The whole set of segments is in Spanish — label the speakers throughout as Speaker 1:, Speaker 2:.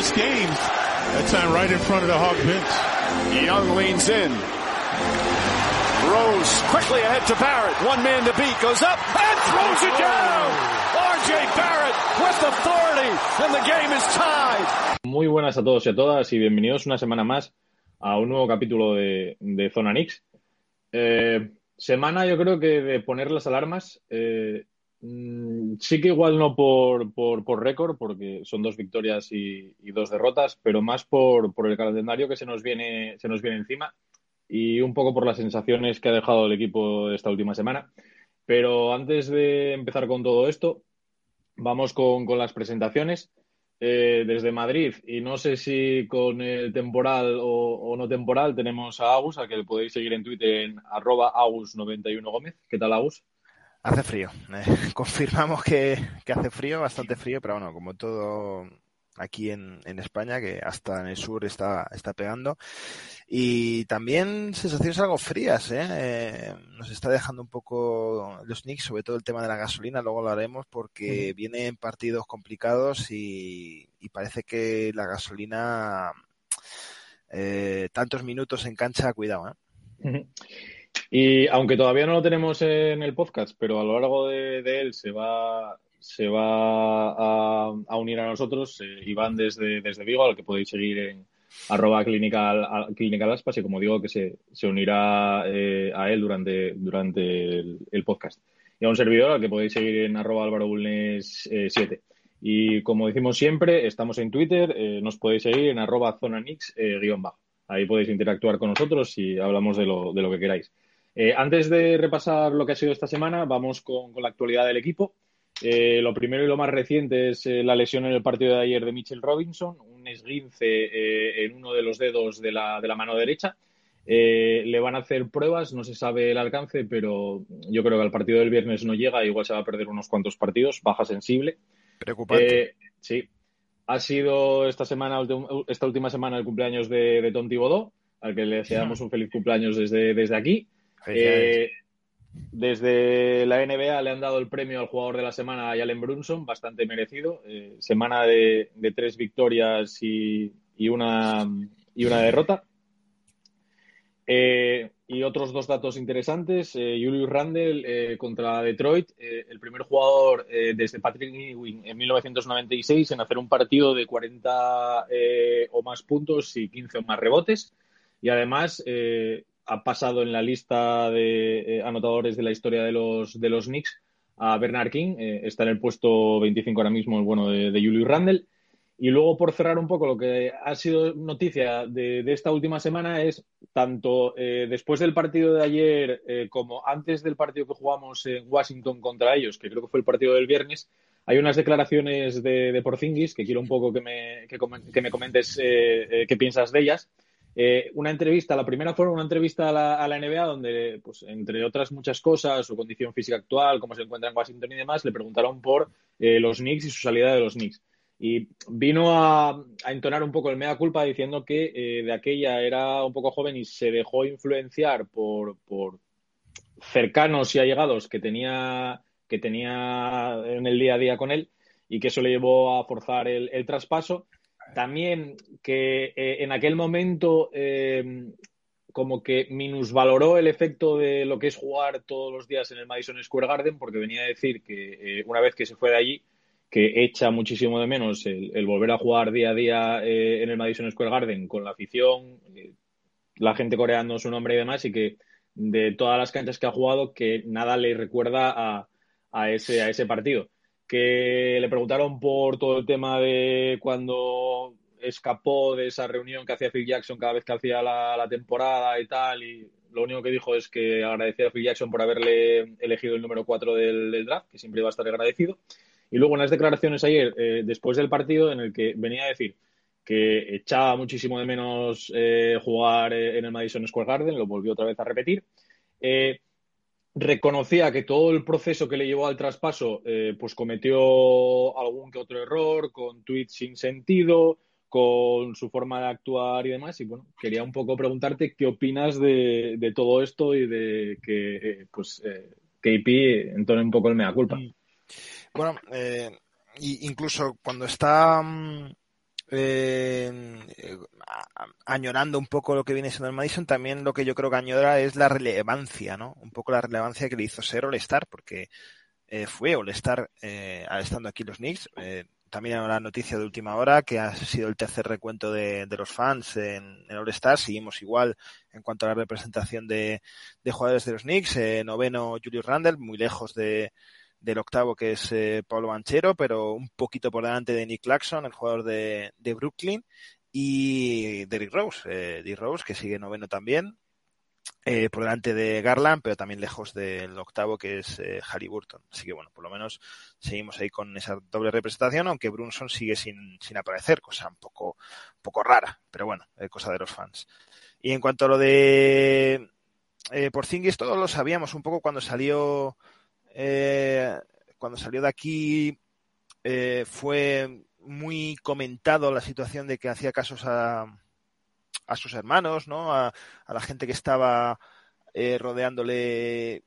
Speaker 1: This game, that time right in front of the Hawk bench.
Speaker 2: Young leans in. Rose quickly ahead to Barrett. One man to beat. Goes up and throws it down. RJ Barrett with authority and the game is tied.
Speaker 3: Muy buenas a todos y a todas y bienvenidos una semana más a un nuevo capítulo de, de Zona Nix. Eh, semana yo creo que de poner las alarmas. Eh, sí que igual no por, por, por récord, porque son dos victorias y, dos derrotas, pero más por, por, el calendario que se nos, viene, se nos viene encima y un poco por las sensaciones que ha dejado el equipo esta última semana. Pero antes de empezar con todo esto, vamos con, con las presentaciones. Eh, desde Madrid, y no sé si con el temporal o, o, no temporal, tenemos a Agus, a que le podéis seguir en Twitter en arroba Agus91 Gómez. ¿Qué tal, Agus?
Speaker 4: Hace frío. Eh, confirmamos que, que, hace frío, bastante frío, pero bueno, como todo aquí en, en, España, que hasta en el sur está, está pegando. Y también sensaciones algo frías, ¿eh? ¿eh? Nos está dejando un poco los Knicks, sobre todo el tema de la gasolina, luego lo haremos, porque mm. vienen partidos complicados y, y, parece que la gasolina, eh, tantos minutos en cancha, cuidado, ¿eh?
Speaker 3: Y aunque todavía no lo tenemos en el podcast, pero a lo largo de, él se va, se va a, a unir a nosotros. Eh, Iván desde, desde Vigo, al que podéis seguir en arroba clinical aspas, y como digo, que se, se unirá eh, a él durante, durante el, podcast. Y a un servidor al que podéis seguir en arroba álvaro bulnes 7. Eh, y como decimos siempre, estamos en Twitter, eh, nos podéis seguir en arroba zonanix guion bajo. Ahí podéis interactuar con nosotros y hablamos de lo, de lo que queráis. antes de repasar lo que ha sido esta semana, vamos con, con la actualidad del equipo. Eh, lo primero y lo más reciente es eh, la lesión en el partido de ayer de Mitchell Robinson, un esguince eh, en uno de los dedos de la, de la mano derecha. le van a hacer pruebas, no se sabe el alcance, pero yo creo que al partido del viernes no llega, igual se va a perder unos cuantos partidos, baja sensible.
Speaker 4: Preocupante.
Speaker 3: sí. Ha sido esta semana, esta última semana, el cumpleaños de, de Tom al que le deseamos un feliz cumpleaños desde, desde aquí. Desde la NBA le han dado el premio al jugador de la semana a Jalen Brunson, bastante merecido. Eh, semana de, de, tres victorias y, y, una, y una derrota. Eh, y otros dos datos interesantes. Eh, Julius Randle eh, contra Detroit, eh, el primer jugador desde Patrick Ewing en 1996 en hacer un partido de 40 o más puntos y 15 o más rebotes. Y además ha pasado en la lista de eh, anotadores de la historia de los, de los Knicks a Bernard King. Eh, está en el puesto 25 ahora mismo, bueno de, de Julius Randle. Y luego, por cerrar un poco lo que ha sido noticia de, esta última semana, es tanto eh, después del partido de ayer eh, como antes del partido que jugamos en Washington contra ellos, que creo que fue el partido del viernes, hay unas declaraciones de, de Porzingis que quiero un poco que me, que, que me comentes eh, qué piensas de ellas. Eh, una entrevista, la primera fue una entrevista a la, a la, NBA donde, pues, entre otras muchas cosas, su condición física actual, cómo se encuentra en Washington y demás, le preguntaron por eh, los Knicks y su salida de los Knicks. Y vino a, a entonar un poco el mea culpa diciendo que eh, de aquella era un poco joven y se dejó influenciar por, por cercanos y allegados que tenía, que tenía en el día a día con él y que eso le llevó a forzar el, el traspaso. También que eh, en aquel momento eh, como que minusvaloró el efecto de lo que es jugar todos los días en el Madison Square Garden, porque venía a decir que eh, una vez que se fue de allí, que echa muchísimo de menos el, el volver a jugar día a día eh, en el Madison Square Garden con la afición, eh, la gente coreando su nombre y demás, y que de todas las canchas que ha jugado, que nada le recuerda a, a, ese, a ese partido que le preguntaron por todo el tema de cuando escapó de esa reunión que hacía Phil Jackson cada vez que hacía la, la, temporada y tal, y lo único que dijo es que agradecía a Phil Jackson por haberle elegido el número 4 del, del draft, que siempre iba a estar agradecido. Y luego unas declaraciones ayer, eh, después del partido, en el que venía a decir que echaba muchísimo de menos eh, jugar en el Madison Square Garden, lo volvió otra vez a repetir. Eh, reconocía que todo el proceso que le llevó al traspaso eh, pues cometió algún que otro error, con tweets sin sentido, con su forma de actuar y demás. Y bueno, quería un poco preguntarte qué opinas de, todo esto y de que eh, pues eh, KP entone un poco el mea culpa.
Speaker 4: Bueno, eh, incluso cuando está mm, eh, añorando un poco lo que viene siendo el Madison, también lo que yo creo que añora es la relevancia, ¿no? Un poco la relevancia que le hizo ser All-Star, porque eh, fue All-Star eh, estando aquí los Knicks. Eh, también la noticia de última hora, que ha sido el tercer recuento de, de los fans en, en All-Star. Seguimos igual en cuanto a la representación de, de jugadores de los Knicks. Eh, noveno Julius Randle, muy lejos de, del octavo que es eh, Pablo Banchero, pero un poquito por delante de Nick Claxon, el jugador de, de Brooklyn, y Derrick Rose, eh, Rose que sigue noveno también, eh, por delante de Garland, pero también lejos del octavo que es eh, Harry Burton. Así que bueno, por lo menos seguimos ahí con esa doble representación, aunque Brunson sigue sin, sin aparecer, cosa un poco, poco rara, pero bueno, cosa de los fans. Y en cuanto a lo de eh, Porzingis, todos lo sabíamos un poco cuando salió eh, cuando salió de aquí eh, fue muy comentado la situación de que hacía casos a, a sus hermanos, ¿no? A, la gente que estaba eh, rodeándole.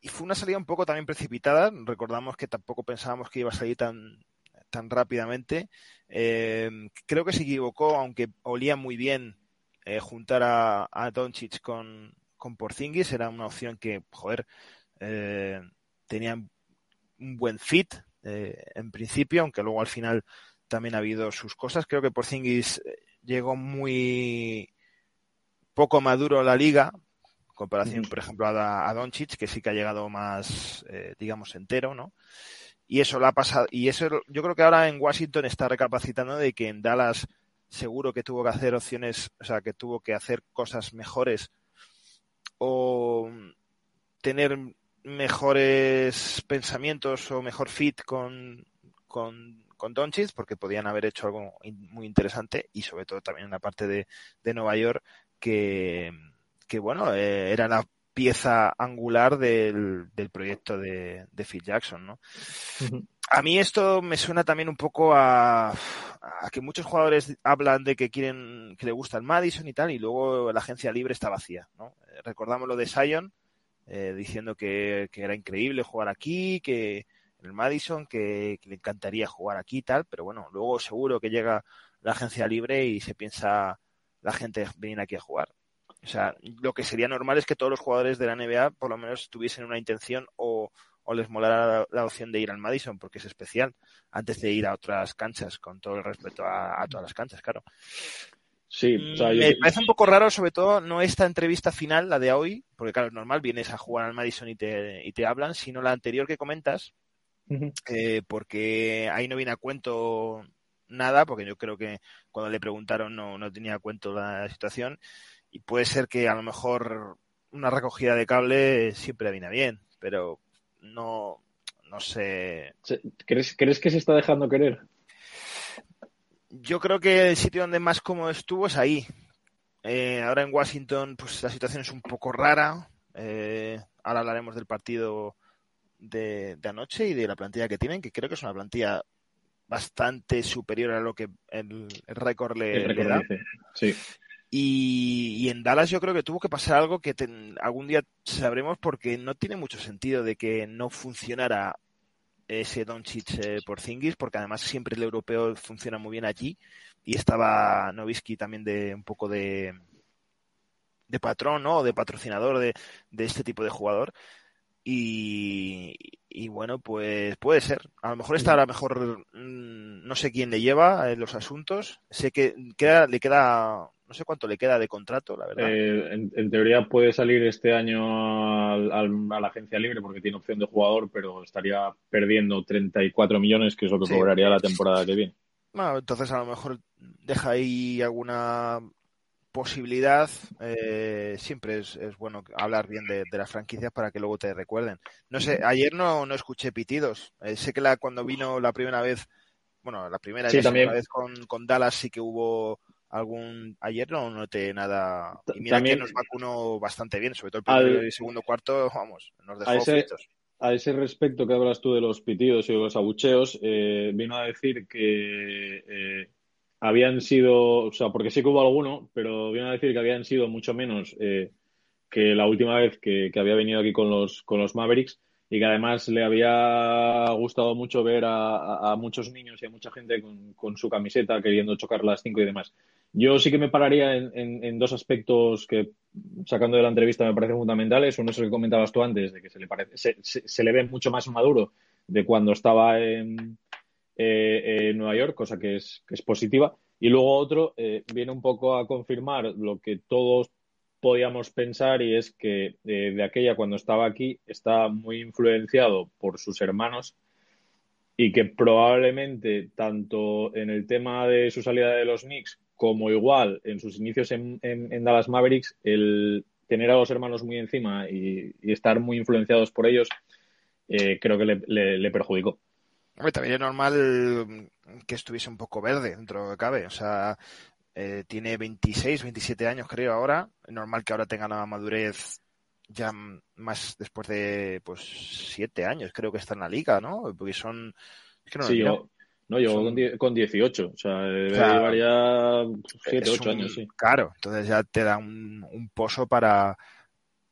Speaker 4: Y fue una salida un poco también precipitada. Recordamos que tampoco pensábamos que iba a salir tan, tan rápidamente. Eh, creo que se equivocó, aunque olía muy bien eh, juntar a, a Doncic con, con Porzingis. Era una opción que, joder, eh, tenían un buen fit eh, en principio, aunque luego al final también ha habido sus cosas. Creo que Porzingis llegó muy poco maduro a la liga, en comparación, por ejemplo, a, a Doncic, que sí que ha llegado más, eh, digamos, entero, ¿no? Y eso lo ha pasado, y eso yo creo que ahora en Washington está recapacitando de que en Dallas seguro que tuvo que hacer opciones, o sea, que tuvo que hacer cosas mejores o tener mejores pensamientos o mejor fit con, con, con Doncic porque podían haber hecho algo muy interesante y sobre todo también en la parte de, de Nueva York que, que bueno, eh, era la pieza angular del, del proyecto de, de, Phil Jackson, ¿no? Uh -huh. A mí esto me suena también un poco a, a, que muchos jugadores hablan de que quieren, que le gusta el Madison y tal, y luego la agencia libre está vacía, ¿no? Recordamos lo de Sion, eh, diciendo que, que, era increíble jugar aquí, que en el Madison, que, le encantaría jugar aquí y tal, pero bueno, luego seguro que llega la agencia libre y se piensa la gente venir aquí a jugar. O sea, lo que sería normal es que todos los jugadores de la NBA por lo menos tuviesen una intención o, o les molara la, la, opción de ir al Madison porque es especial antes de ir a otras canchas, con todo el respeto a, a todas las canchas, claro.
Speaker 3: Sí,
Speaker 4: o sea, yo... me parece un poco raro, sobre todo, no esta entrevista final, la de hoy, porque claro, es normal, vienes a jugar al Madison y te, y te hablan, sino la anterior que comentas, uh -huh. eh, porque ahí no viene a cuento nada, porque yo creo que cuando le preguntaron no, no tenía a cuento la situación, y puede ser que a lo mejor una recogida de cable siempre viene bien, pero no, no sé.
Speaker 3: ¿Crees, ¿Crees que se está dejando querer?
Speaker 4: Yo creo que el sitio donde más cómodo estuvo es ahí. Eh, ahora en Washington, pues la situación es un poco rara. Eh, ahora hablaremos del partido de, de, anoche y de la plantilla que tienen, que creo que es una plantilla bastante superior a lo que el, el récord le,
Speaker 3: el récord
Speaker 4: le da.
Speaker 3: Sí.
Speaker 4: Y, y, en Dallas yo creo que tuvo que pasar algo que algún día sabremos porque no tiene mucho sentido de que no funcionara ese Doncic eh, por Zingis, porque además siempre el europeo funciona muy bien allí y estaba Novisky también de un poco de de patrón, ¿no? De patrocinador de, de este tipo de jugador. Y, y, bueno, pues puede ser. A lo mejor está ahora mejor, mm, no sé quién le lleva en los asuntos. Sé que queda, le queda, no sé cuánto le queda de contrato, la verdad.
Speaker 3: Eh, en, en, teoría puede salir este año al, al, a la agencia libre porque tiene opción de jugador, pero estaría perdiendo 34 millones, que es lo que sí. cobraría la temporada que viene.
Speaker 4: Bueno, entonces a lo mejor deja ahí alguna posibilidad, eh, siempre es, es, bueno hablar bien de, de, las franquicias para que luego te recuerden. No sé, ayer no, no escuché pitidos. Eh, sé que la, cuando vino la primera vez, bueno, la primera
Speaker 3: sí, también.
Speaker 4: vez con, con, Dallas sí que hubo algún. Ayer no noté nada. Y mira también, que nos vacunó bastante bien, sobre todo el primer al, y segundo cuarto, vamos, nos dejó
Speaker 3: a ese, a ese respecto que hablas tú de los pitidos y de los abucheos, eh, vino a decir que eh, habían sido, o sea, porque sí que hubo alguno, pero viene a decir que habían sido mucho menos eh, que la última vez que, que, había venido aquí con los, con los Mavericks y que además le había gustado mucho ver a, muchos niños y a mucha gente con, su camiseta queriendo chocar las cinco y demás. Yo sí que me pararía en, dos aspectos que, sacando de la entrevista, me parecen fundamentales. Uno es el que comentabas tú antes, de que se le, parece, se, le ve mucho más maduro de cuando estaba en, eh, Nueva York, cosa que es, que es positiva. Y luego otro eh, viene un poco a confirmar lo que todos podíamos pensar y es que eh, de aquella cuando estaba aquí está muy influenciado por sus hermanos y que probablemente tanto en el tema de su salida de los Knicks como igual en sus inicios en, Dallas Mavericks, el tener a los hermanos muy encima y, estar muy influenciados por ellos, eh, creo que le, perjudicó.
Speaker 4: también es normal que estuviese un poco verde dentro de lo que cabe. O sea, eh, tiene 26, 27 años creo ahora. Es normal que ahora tenga una madurez ya más después de pues siete años creo que está en la liga, ¿no? Porque son...
Speaker 3: no sí, yo, no, llegó con, 18, o sea, debe llevar ya 7, 8 años, sí.
Speaker 4: Claro, entonces ya te da un, un pozo para,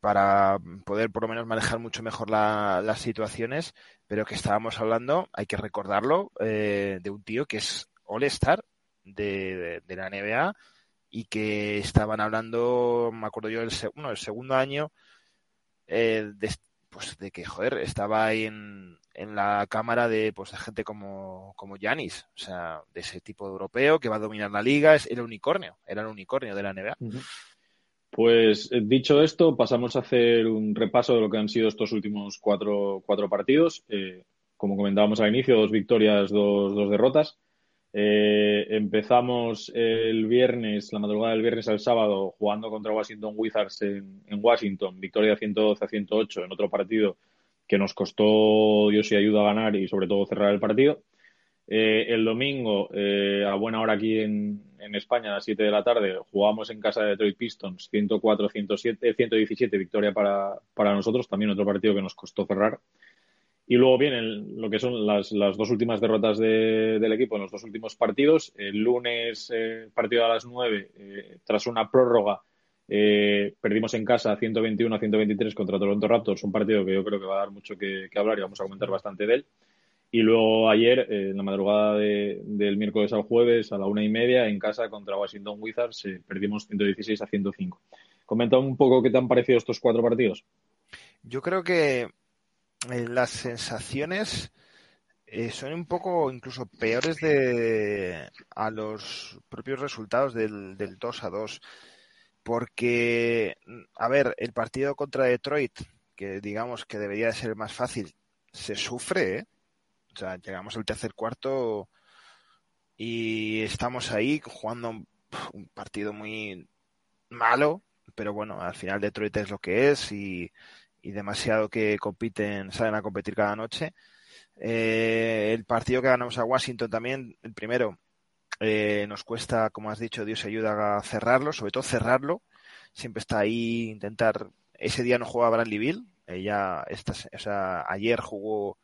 Speaker 4: para poder por lo menos manejar mucho mejor las situaciones, pero que estábamos hablando, hay que recordarlo, eh, de un tío que es All-Star de, la NBA y que estaban hablando, me acuerdo yo, el, el segundo año, eh, de, pues de que, joder, estaba ahí en, en la cámara de, pues, de gente como, como o sea, de ese tipo de europeo que va a dominar la liga, es el unicornio, era el unicornio de la NBA.
Speaker 3: Pues eh, dicho esto, pasamos a hacer un repaso de lo que han sido estos últimos cuatro, cuatro partidos. Eh, como comentábamos al inicio, dos victorias, dos, dos derrotas. Eh, empezamos el viernes, la madrugada del viernes al sábado, jugando contra Washington Wizards en, Washington, victoria 112 a 108 en otro partido que nos costó Dios y ayuda a ganar y sobre todo cerrar el partido. Eh, el domingo, eh, a buena hora aquí en, España, a las 7 de la tarde, jugamos en casa de Detroit Pistons, 104-107, 117, victoria para, para nosotros, también otro partido que nos costó cerrar. Y luego vienen lo que son las, las dos últimas derrotas del equipo en los dos últimos partidos. El lunes, eh, partido a las 9, eh, tras una prórroga, eh, perdimos en casa 121 a 123 contra Toronto Raptors, un partido que yo creo que va a dar mucho que, hablar y vamos a comentar bastante de él. Y luego ayer, en la madrugada del miércoles al jueves, a la una y media, en casa contra Washington Wizards, perdimos 116 a 105. Comenta un poco qué te han parecido estos cuatro partidos.
Speaker 4: Yo creo que eh, las sensaciones eh, son un poco incluso peores de a los propios resultados del, del 2 a 2. Porque, a ver, el partido contra Detroit, que digamos que debería de ser más fácil, se sufre, ¿eh? O sea, llegamos al tercer cuarto y estamos ahí jugando un partido muy malo, pero bueno, al final Detroit es lo que es y, y demasiado que compiten, salen a competir cada noche. Eh, el partido que ganamos a Washington también, el primero, eh, nos cuesta, como has dicho, Dios ayuda a cerrarlo, sobre todo cerrarlo. Siempre está ahí intentar. Ese día no jugaba Bradley Bill, ella esta, o sea, ayer jugó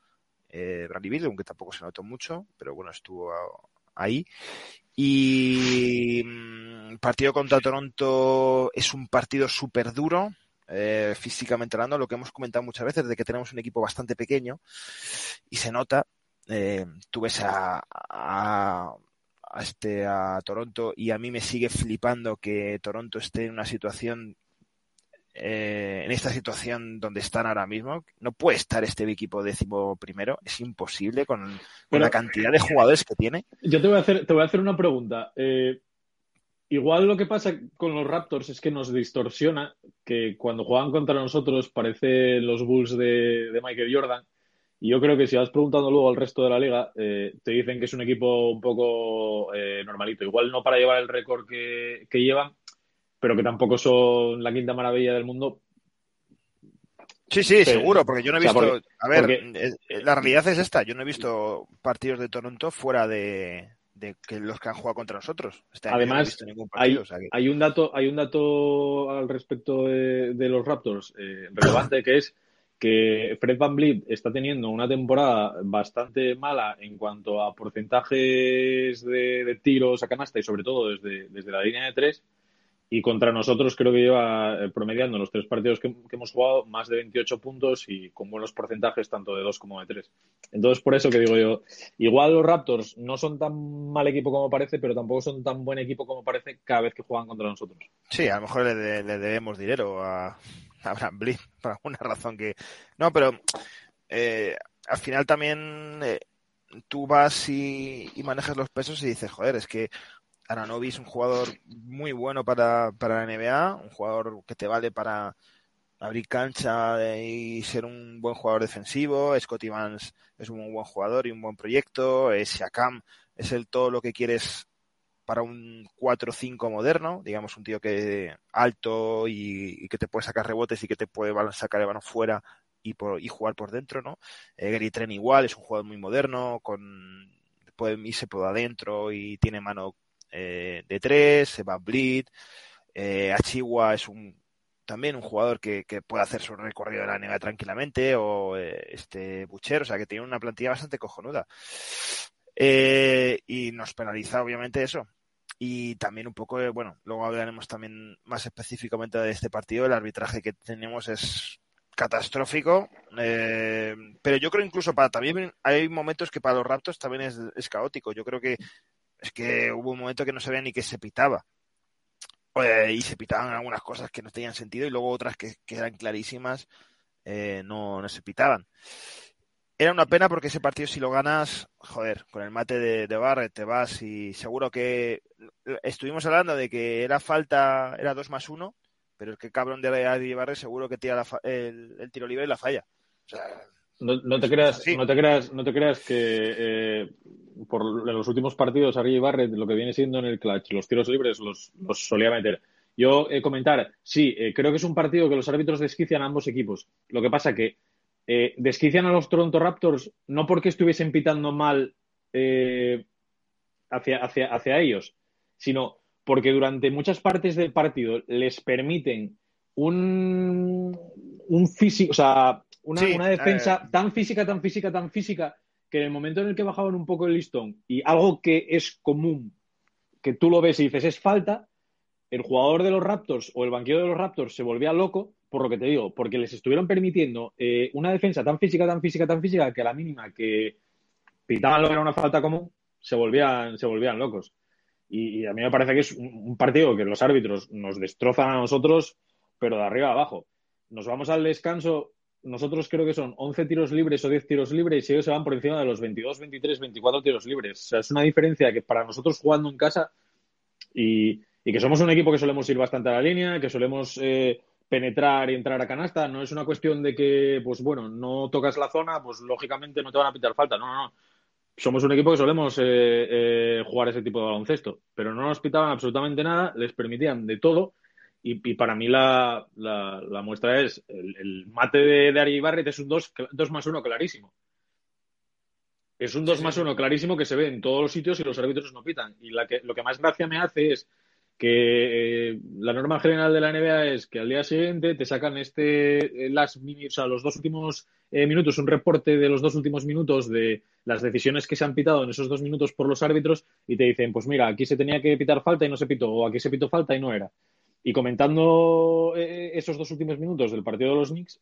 Speaker 4: eh, Bradley Bill, aunque tampoco se notó mucho, pero bueno, estuvo ahí. Y el mm, partido contra Toronto es un partido súper duro, eh, físicamente hablando, lo que hemos comentado muchas veces, de que tenemos un equipo bastante pequeño y se nota, eh, tú ves a, a, este, a Toronto y a mí me sigue flipando que Toronto esté en una situación eh, en esta situación donde están ahora mismo, no puede estar este equipo décimo primero, es imposible con, la cantidad de jugadores que tiene.
Speaker 3: Yo te voy a hacer, te voy a hacer una pregunta. Eh, Igual lo que pasa con los Raptors es que nos distorsiona que cuando juegan contra nosotros parece los Bulls de, Michael Jordan. Y yo creo que si vas preguntando luego al resto de la liga, eh, te dicen que es un equipo un poco eh, normalito. Igual no para llevar el récord que, llevan, pero que tampoco son la quinta maravilla del mundo.
Speaker 4: Sí, sí, seguro, porque yo no he visto. a ver, eh, la realidad es esta: yo no he visto partidos de Toronto fuera de, de que los que han jugado contra nosotros.
Speaker 3: Este Además, hay, un dato, hay un dato al respecto de, los Raptors eh, relevante que es que Fred Van Vliet está teniendo una temporada bastante mala en cuanto a porcentajes de, tiros a canasta y sobre todo desde, desde la línea de tres. Y contra nosotros creo que lleva eh, promediando los tres partidos que, hemos jugado más de 28 puntos y con buenos porcentajes tanto de dos como de tres. Entonces, por eso que digo yo, igual los Raptors no son tan mal equipo como parece, pero tampoco son tan buen equipo como parece cada vez que juegan contra nosotros.
Speaker 4: Sí, a lo mejor le, debemos dinero a, Abraham Blin por alguna razón que... No, pero eh, al final también... Eh, tú vas y, manejas los pesos y dices, joder, es que Aranovi es un jugador muy bueno para, para la NBA, un jugador que te vale para abrir cancha y ser un buen jugador defensivo. Scotty Vance es un buen jugador y un buen proyecto. Siakam es el todo lo que quieres para un 4-5 moderno, digamos un tío que alto y, que te puede sacar rebotes y que te puede sacar el balón fuera y, por, y jugar por dentro, ¿no? Eh, Gary Tren igual, es un jugador muy moderno, con puede irse por adentro y tiene mano eh, de tres, se va Bleed, eh, es un también un jugador que, puede hacer su recorrido de la NBA tranquilamente, o eh, este Bucher, o sea que tiene una plantilla bastante cojonuda. Eh, y nos penaliza obviamente eso. Y también un poco, bueno, luego hablaremos también más específicamente de este partido. El arbitraje que tenemos es catastrófico, pero yo creo incluso para también hay momentos que para los Raptors también es caótico. Yo creo que es que hubo un momento que no sabía ni que se pitaba. y se pitaban algunas cosas que no tenían sentido y luego otras que, eran clarísimas eh, no, no se pitaban. Era una pena porque ese partido si lo ganas, joder, con el mate de, de Barret te vas y seguro que estuvimos hablando de que era falta, era 2 más 1, pero el que cabrón de Adi Barret seguro que tira el, tiro libre y la falla. O sea,
Speaker 3: no, te creas, no te creas, no te creas que eh, por en los últimos partidos Ari Barrett lo que viene siendo en el clutch, los tiros libres los, solía meter. Yo eh, comentar, sí, eh, creo que es un partido que los árbitros desquician a ambos equipos. Lo que pasa que eh, desquician a los Toronto Raptors no porque estuviesen pitando mal hacia, hacia, hacia ellos, sino porque durante muchas partes del partido les permiten un, un físico, o sea, una, defensa tan física, tan física, tan física, que en el momento en el que bajaban un poco el listón y algo que es común, que tú lo ves y dices es falta, el jugador de los Raptors o el banquillo de los Raptors se volvía loco, por lo que te digo, porque les estuvieron permitiendo eh, una defensa tan física, tan física, tan física, que a la mínima que pitaban lo que era una falta común, se volvían, se volvían locos. Y, a mí me parece que es un partido que los árbitros nos destrozan a nosotros, pero de arriba a abajo. Nos vamos al descanso nosotros creo que son 11 tiros libres o 10 tiros libres y ellos se van por encima de los 22, 23, 24 tiros libres. O sea, es una diferencia que para nosotros jugando en casa y, que somos un equipo que solemos ir bastante a la línea, que solemos eh, penetrar y entrar a canasta, no es una cuestión de que, pues bueno, no tocas la zona, pues lógicamente no te van a pitar falta. No, no, no. Somos un equipo que solemos eh, eh, jugar ese tipo de baloncesto, pero no nos pitaban absolutamente nada, les permitían de todo y, para mí la, la, muestra es el, mate de, de, Ari Barrett es un 2 más 1 clarísimo. Es un 2 más 1 clarísimo que se ve en todos los sitios y los árbitros no pitan. Y la que, lo que más gracia me hace es que eh, la norma general de la NBA es que al día siguiente te sacan este eh, las o sea, los dos últimos eh, minutos, un reporte de los dos últimos minutos de las decisiones que se han pitado en esos dos minutos por los árbitros y te dicen, pues mira, aquí se tenía que pitar falta y no se pitó, o aquí se pitó falta y no era. Y comentando eh, esos dos últimos minutos del partido de los Knicks,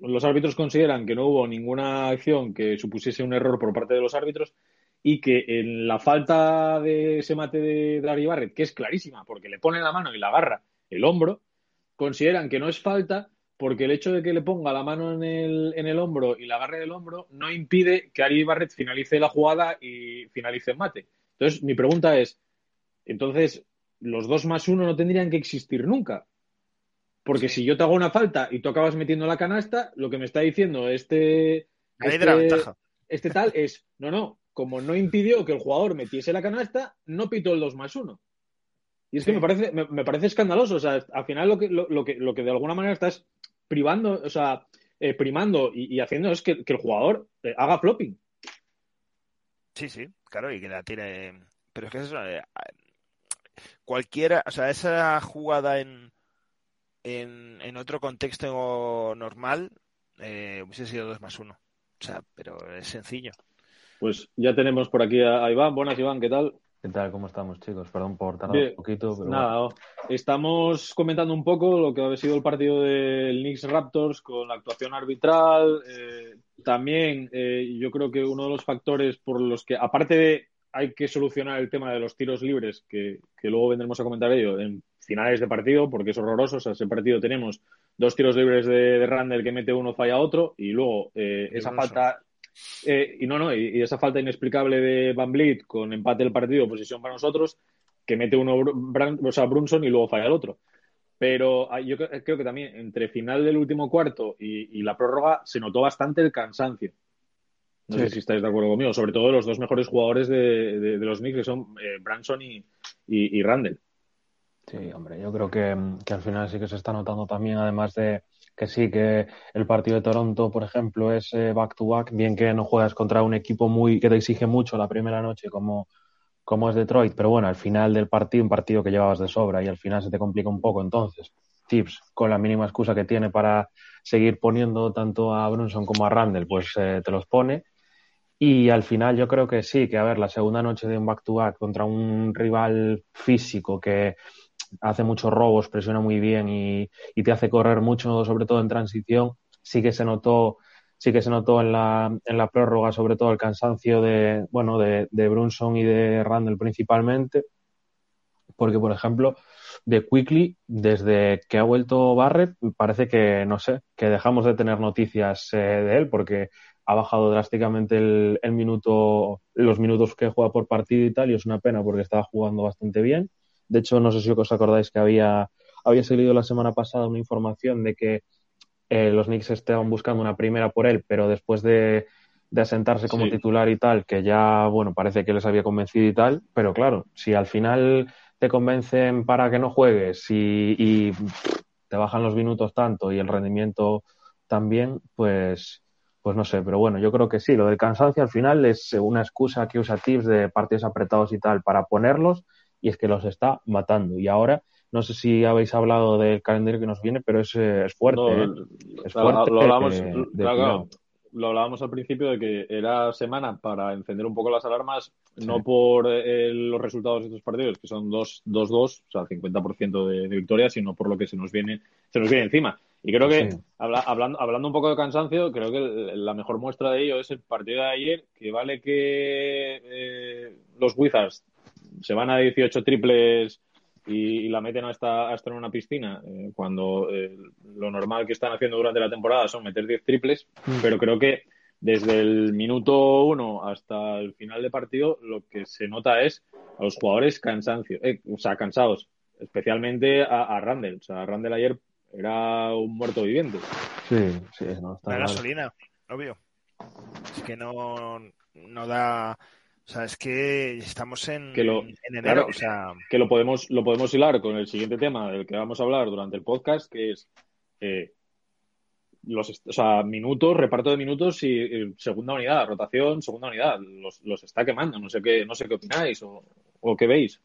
Speaker 3: los árbitros consideran que no hubo ninguna acción que supusiese un error por parte de los árbitros y que en la falta de ese mate de Dari Barrett, que es clarísima porque le pone la mano y la agarra el hombro, consideran que no es falta porque el hecho de que le ponga la mano en el, en el hombro y la agarre del hombro no impide que Ari Barrett finalice la jugada y finalice el mate. Entonces, mi pregunta es, entonces, los dos más uno no tendrían que existir nunca. Porque si yo te hago una falta y tú acabas metiendo la canasta, lo que me está diciendo este, este, este, tal es, no, no, como no impidió que el jugador metiese la canasta, no pitó el dos más uno. Y es que me parece, me, parece escandaloso. O sea, al final lo que, lo, que, lo que de alguna manera estás privando, o sea, eh, primando y, haciendo es que, el jugador eh, haga flopping.
Speaker 4: Sí, sí, claro, y que la tiene. Pero es que eso, eh, cualquiera, o sea, esa jugada en, en, otro contexto normal eh, hubiese sido 2 más 1. O sea, pero es sencillo.
Speaker 3: Pues ya tenemos por aquí a Iván. Buenas, Iván, ¿qué tal?
Speaker 5: ¿Qué tal? ¿Cómo estamos, chicos? Perdón por tardar un poquito. Pero
Speaker 3: nada, estamos comentando un poco lo que ha sido el partido del Knicks Raptors con la actuación arbitral. Eh, también eh, yo creo que uno de los factores por los que, aparte de hay que solucionar el tema de los tiros libres, que, luego vendremos a comentar ello, en finales de partido, porque es horroroso. O sea, ese partido tenemos dos tiros libres de, de Randall que mete uno, falla otro, y luego eh, esa falta eh, y no, no, y, esa falta inexplicable de Van Vliet con empate del partido, posición para nosotros, que mete uno o sea, Brunson y luego falla el otro. Pero ah, yo creo que también entre final del último cuarto y, la prórroga se notó bastante el cansancio. No sé si estáis de acuerdo conmigo, sobre todo los dos mejores jugadores de, los Knicks, que son eh, Branson y, y, Randall.
Speaker 5: Sí, hombre, yo creo que, que, al final sí que se está notando también, además de, que sí, que el partido de Toronto, por ejemplo, es eh, back to back, bien que no juegas contra un equipo muy que te exige mucho la primera noche como, como es Detroit, pero bueno, al final del partido, un partido que llevabas de sobra y al final se te complica un poco. Entonces, Tips, con la mínima excusa que tiene para seguir poniendo tanto a Brunson como a Randall, pues eh, te los pone. Y al final yo creo que sí, que a ver, la segunda noche de un back to back contra un rival físico que hace muchos robos, presiona muy bien y, te hace correr mucho, sobre todo en transición. Sí que se notó, sí que se notó en la, en la prórroga, sobre todo el cansancio de, bueno, de, de Brunson y de Randall principalmente. Porque, por ejemplo, de Quickly, desde que ha vuelto Barrett, parece que, no sé, que dejamos de tener noticias eh, de él porque ha bajado drásticamente el, el, minuto, los minutos que juega por partido y tal, y es una pena porque estaba jugando bastante bien. De hecho, no sé si os acordáis que había, había salido la semana pasada una información de que eh, los Knicks estaban buscando una primera por él, pero después de, asentarse como titular y tal, que ya, bueno, parece que les había convencido y tal, pero claro, si al final te convencen para que no juegues y, te bajan los minutos tanto y el rendimiento también, pues, pues no sé, pero bueno, yo creo que sí, lo del cansancio al final es una excusa que usa Tips de partidos apretados y tal para ponerlos y es que los está matando. Y ahora, no sé si habéis hablado del calendario que nos viene, pero es, eh, es fuerte. ¿eh? Es fuerte.
Speaker 3: Lo, hablamos, lo hablábamos al principio de que era semana para encender un poco las alarmas, no por eh, los resultados de estos partidos, que son 2-2, o sea, 50% de, de victoria, sino por lo que se nos viene, se nos viene encima. Y creo que, hablando, hablando un poco de cansancio, creo que la mejor muestra de ello es el partido de ayer, que vale que los Wizards se van a 18 triples y, la meten hasta, hasta en una piscina, eh, cuando eh, lo normal que están haciendo durante la temporada son meter 10 triples, mm. pero creo que desde el minuto 1 hasta el final de partido lo que se nota es a los jugadores cansancio, eh, o sea, cansados, especialmente a, Randall. O sea, Randall ayer era un muerto viviente.
Speaker 5: Sí, sí,
Speaker 4: no, La gasolina, obvio. Es que no, no da o sea, es que estamos en, enero. o sea...
Speaker 3: Que lo podemos, lo podemos hilar con el siguiente tema del que vamos a hablar durante el podcast, que es eh, los o sea, minutos, reparto de minutos y, segunda unidad, rotación, segunda unidad. Los, los, está quemando. No sé qué, no sé qué opináis o, o qué veis.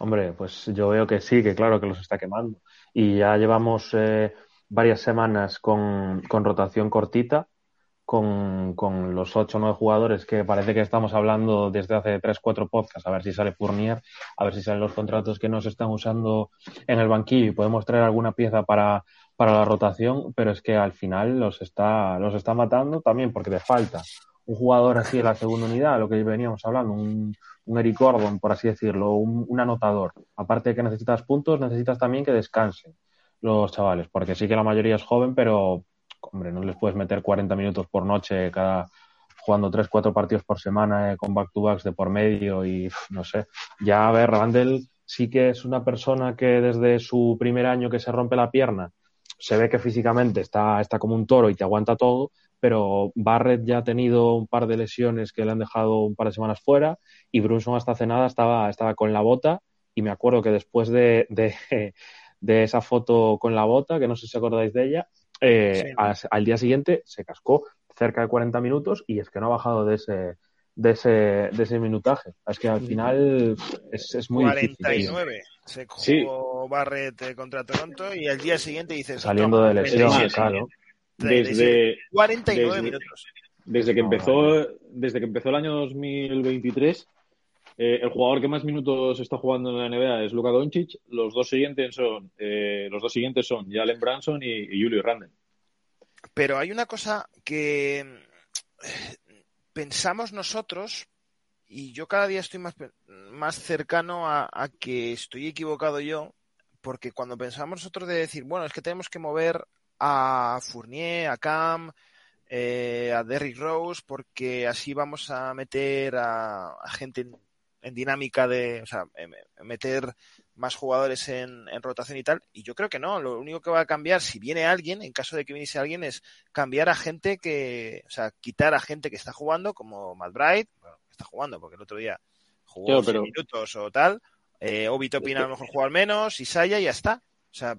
Speaker 5: Hombre, pues yo veo que sí, que claro que los está quemando. Y ya llevamos eh, varias semanas con, con rotación cortita con, con los ocho o nueve jugadores que parece que estamos hablando desde hace tres, cuatro podcasts, a ver si sale Fournier, a ver si salen los contratos que nos están usando en el banquillo y podemos traer alguna pieza para, para la rotación, pero es que al final los está, los está matando también porque le falta un jugador así en la segunda unidad, lo que veníamos hablando, un, un Eric Gordon, por así decirlo, un, anotador. Aparte de que necesitas puntos, necesitas también que descansen los chavales, porque sí que la mayoría es joven, pero hombre, no les puedes meter 40 minutos por noche cada jugando 3, 4 partidos por semana eh, con back-to-backs de por medio y no sé. Ya a ver, Randall sí que es una persona que desde su primer año que se rompe la pierna se ve que físicamente está, está como un toro y te aguanta todo, pero Barrett ya ha tenido un par de lesiones que le han dejado un par de semanas fuera y Brunson hasta hace nada estaba, estaba con la bota y me acuerdo que después de, de, de esa foto con la bota, que no sé si acordáis de ella, eh, al, día siguiente se cascó cerca de 40 minutos y es que no ha bajado de ese, de ese, de ese minutaje. Es que al final es, es muy
Speaker 4: 49. Se jugó Barrett eh, contra Toronto y al día siguiente dices...
Speaker 5: Saliendo de lesión, claro.
Speaker 3: Desde
Speaker 4: 49 minutos.
Speaker 3: Desde que empezó, desde que empezó el año 2023 eh, el jugador que más minutos está jugando en la NBA es Luka Doncic. Los dos siguientes son, eh, los dos siguientes son Jalen Branson y, y Julius Randle.
Speaker 4: Pero hay una cosa que eh, pensamos nosotros, y yo cada día estoy más, más cercano a, a, que estoy equivocado yo, porque cuando pensamos nosotros de decir, bueno, es que tenemos que mover a Fournier, a Cam, eh, a Derrick Rose, porque así vamos a meter a, a gente en, en, dinámica de, o sea, meter más jugadores en, en, rotación y tal. Y yo creo que no, lo único que va a cambiar, si viene alguien, en caso de que viniese alguien, es cambiar a gente que, o sea, quitar a gente que está jugando, como Matt Bright, bueno, está jugando, porque el otro día jugó
Speaker 3: Claro, pero-
Speaker 4: minutos o tal. Eh, Obi Topin a lo mejor juega al menos, Isaiah y ya está. O sea,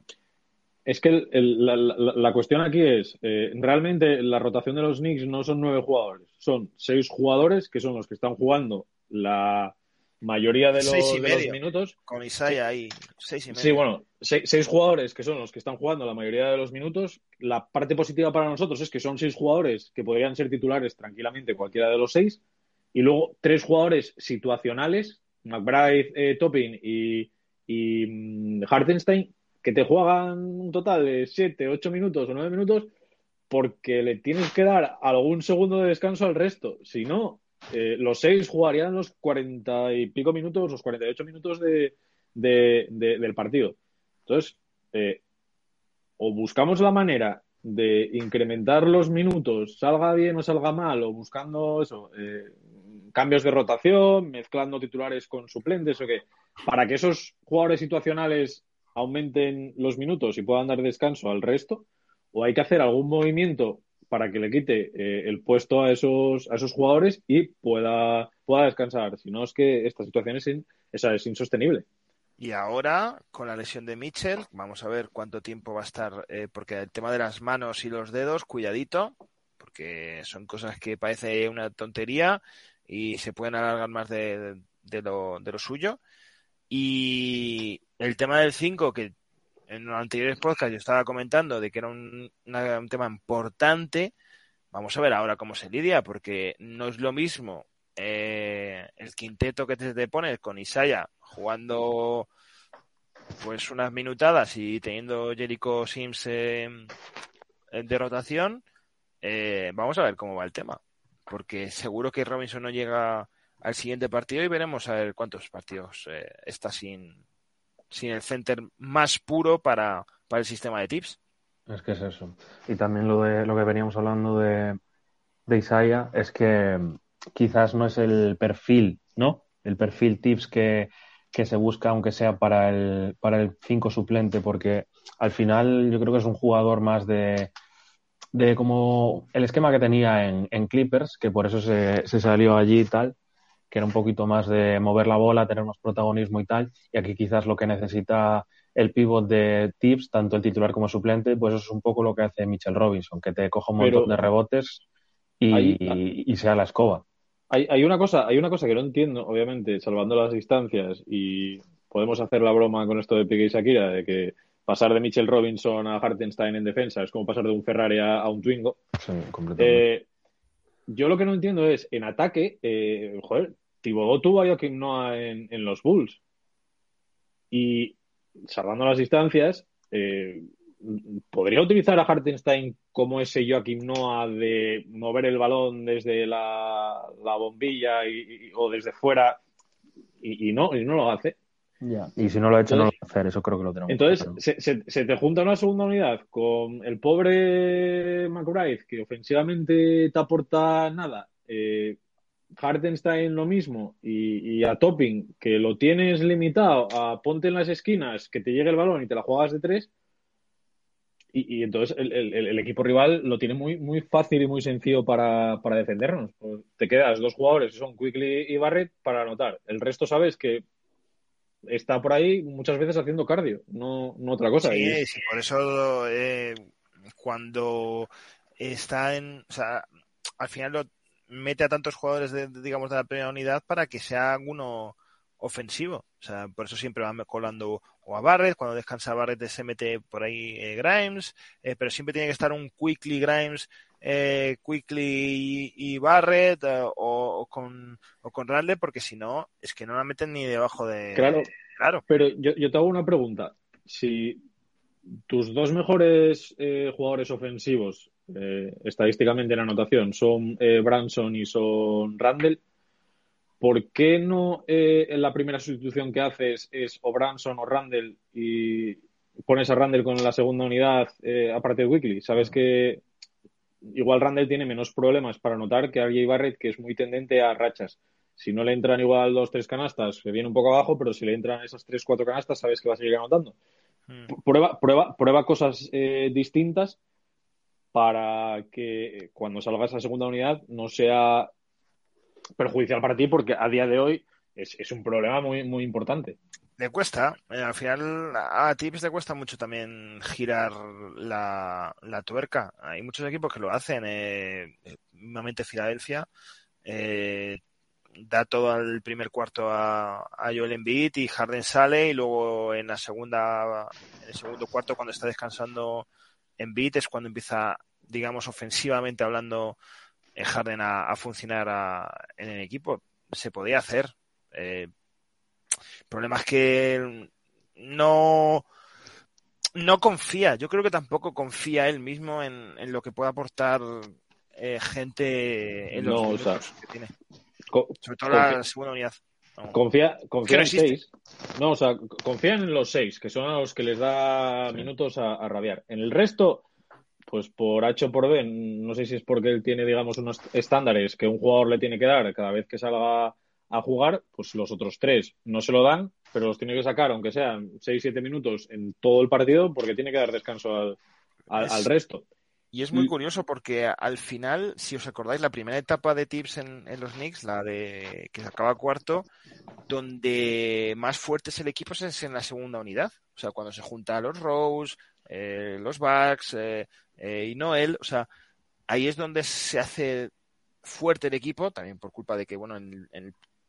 Speaker 3: Es que el- el- la, la- la cuestión aquí es, eh, realmente la rotación de los Knicks no son nueve jugadores, son seis jugadores que son los que están jugando la mayoría de los,
Speaker 4: Seis y
Speaker 3: de los
Speaker 4: medio.
Speaker 3: minutos.
Speaker 4: con Isaiah ahí, seis y medio.
Speaker 3: Sí, bueno, se- seis jugadores que son los que están jugando la mayoría de los minutos. La parte positiva para nosotros es que son seis jugadores que podrían ser titulares tranquilamente cualquiera de los seis. Y luego tres jugadores situacionales, McBride, eh, Toppin y, y mm, Hartenstein, que te juegan un total de siete, ocho minutos o nueve minutos porque le tienes que dar algún segundo de descanso al resto. Si no, eh, los seis jugarían los cuarenta y pico minutos, los cuarenta y ocho minutos de, de- de- del partido. Entonces, eh, o buscamos la manera de incrementar los minutos, salga bien o salga mal, o buscando eso, eh, cambios de rotación, mezclando titulares con suplentes, o qué, para que esos jugadores situacionales aumenten los minutos y puedan dar descanso al resto, o hay que hacer algún movimiento para que le quite eh, el puesto a esos, a esos jugadores y pueda, pueda descansar. Si no, es que esta situación es, in- esa es insostenible.
Speaker 4: Y ahora, con la lesión de Mitchell, vamos a ver cuánto tiempo va a estar, eh, porque el tema de las manos y los dedos, cuidadito, porque son cosas que parece una tontería y se pueden alargar más de, de lo, de lo suyo. Y el tema del 5, que en los anteriores podcasts yo estaba comentando de que era un, tema importante, vamos a ver ahora cómo se lidia, porque no es lo mismo eh, el quinteto que te, pones con Isaiah jugando pues unas minutadas y teniendo Jericho Sims eh, de rotación, eh, vamos a ver cómo va el tema. Porque seguro que Robinson no llega al siguiente partido y veremos a ver cuántos partidos eh, está sin, sin el center más puro para, para el sistema de tips.
Speaker 5: Es que es eso. Y también lo de lo que veníamos hablando de, de Isaiah es que mm, quizás no es el perfil, ¿no? El perfil tips que, que se busca, aunque sea para el, para el 5 suplente, porque al final yo creo que es un jugador más de, de como el esquema que tenía en, en Clippers, que por eso se, se salió allí y tal, que era un poquito más de mover la bola, tener más protagonismo y tal, y aquí quizás lo que necesita el pivot de tips, tanto el titular como el suplente, pues eso es un poco lo que hace Mitchell Robinson, que te coja un
Speaker 3: Pero-
Speaker 5: montón de rebotes y, sea la escoba.
Speaker 3: Hay, hay una cosa, hay una cosa que no entiendo, obviamente, salvando las distancias, y podemos hacer la broma con esto de Piqué y Shakira, de que pasar de Mitchell Robinson a Hartenstein en defensa es como pasar de un Ferrari a, a un Twingo.
Speaker 5: Sí, completamente.
Speaker 3: Eh, yo lo que no entiendo es, en ataque, eh, joder, Thibodeau tuvo a Joaquim Noah en, en los Bulls. Y salvando las distancias, eh, podría utilizar a Hartenstein como ese Joaquim Noah de mover el balón desde la, la bombilla y- y- o desde fuera y, y no, y no lo hace.
Speaker 5: Ya. Y si no lo ha hecho, no lo va a hacer, eso creo que lo tenemos.
Speaker 3: Entonces, se, se- se te junta una segunda unidad con el pobre McBride, que ofensivamente te aporta nada, eh, Hartenstein lo mismo, y, y a Topping, que lo tienes limitado a ponte en las esquinas, que te llegue el balón y te la juegas de tres, y, y entonces el, el- el equipo rival lo tiene muy, muy fácil y muy sencillo para, para defendernos. Pues te quedas dos jugadores, que son Quickly y Barrett, para anotar. El resto sabes que está por ahí muchas veces haciendo cardio, no, no otra cosa.
Speaker 4: Sí,
Speaker 3: Y-
Speaker 4: sí, por eso eh, cuando está en, o sea, al final lo mete a tantos jugadores de, de, digamos de la primera unidad para que sea uno ofensivo. O sea, por eso siempre van colando o a Barrett, cuando descansa Barrett se mete por ahí eh, Grimes, eh, pero siempre tiene que estar un Quickly Grimes, eh, Quickly y, Barrett o, con, o con Randle, porque si no, es que no la meten ni debajo de...
Speaker 3: Claro, claro. pero yo, yo te hago una pregunta. Si tus dos mejores jugadores ofensivos estadísticamente en la anotación son Branson y son Randle, ¿por qué no eh, en la primera sustitución que haces es o Branson o Randall y pones a Randall con la segunda unidad eh, aparte de Weekly? Sabes que igual Randall tiene menos problemas para anotar que RJ Barrett, que es muy tendente a rachas. Si no le entran igual dos, tres canastas, se viene un poco abajo, pero si le entran esas tres, cuatro canastas, sabes que va a seguir anotando. Hmm. Prueba, prueba, prueba cosas eh, distintas para que cuando salga esa segunda unidad no sea perjudicial para ti porque a día de hoy es, un problema muy, muy importante.
Speaker 4: Le cuesta, eh, al final a Tips le cuesta mucho también girar la, tuerca. Hay muchos equipos que lo hacen, eh, Filadelfia. Eh, da todo el primer cuarto a, a, Joel Embiid y Harden sale y luego en la segunda en el segundo cuarto cuando está descansando Embiid es cuando empieza digamos ofensivamente hablando Harden a, a funcionar en el equipo. Se podía hacer. Eh, el problema es que no, no confía. Yo creo que tampoco confía él mismo en, lo que pueda aportar eh, gente en los que tiene. Sobre todo la segunda unidad.
Speaker 3: Confía, confía en seis. No, o sea, confía en los seis, que son a los que les da minutos a, a rabiar. En el resto, pues por H o por B, no sé si es porque él tiene, digamos, unos estándares que un jugador le tiene que dar cada vez que salga a jugar, pues los otros tres no se lo dan, pero los tiene que sacar, aunque sean 6-7 minutos en todo el partido, porque tiene que dar descanso al, al, resto.
Speaker 4: Y es muy curioso porque al final, si os acordáis, la primera etapa de Tips en, en los Knicks, la de que se acaba cuarto, donde más fuerte es el equipo es en la segunda unidad. O sea, cuando se junta los Rose, eh, los Bucks, eh, eh, y no él, o sea, ahí es donde se hace fuerte el equipo, también por culpa de que, bueno, en,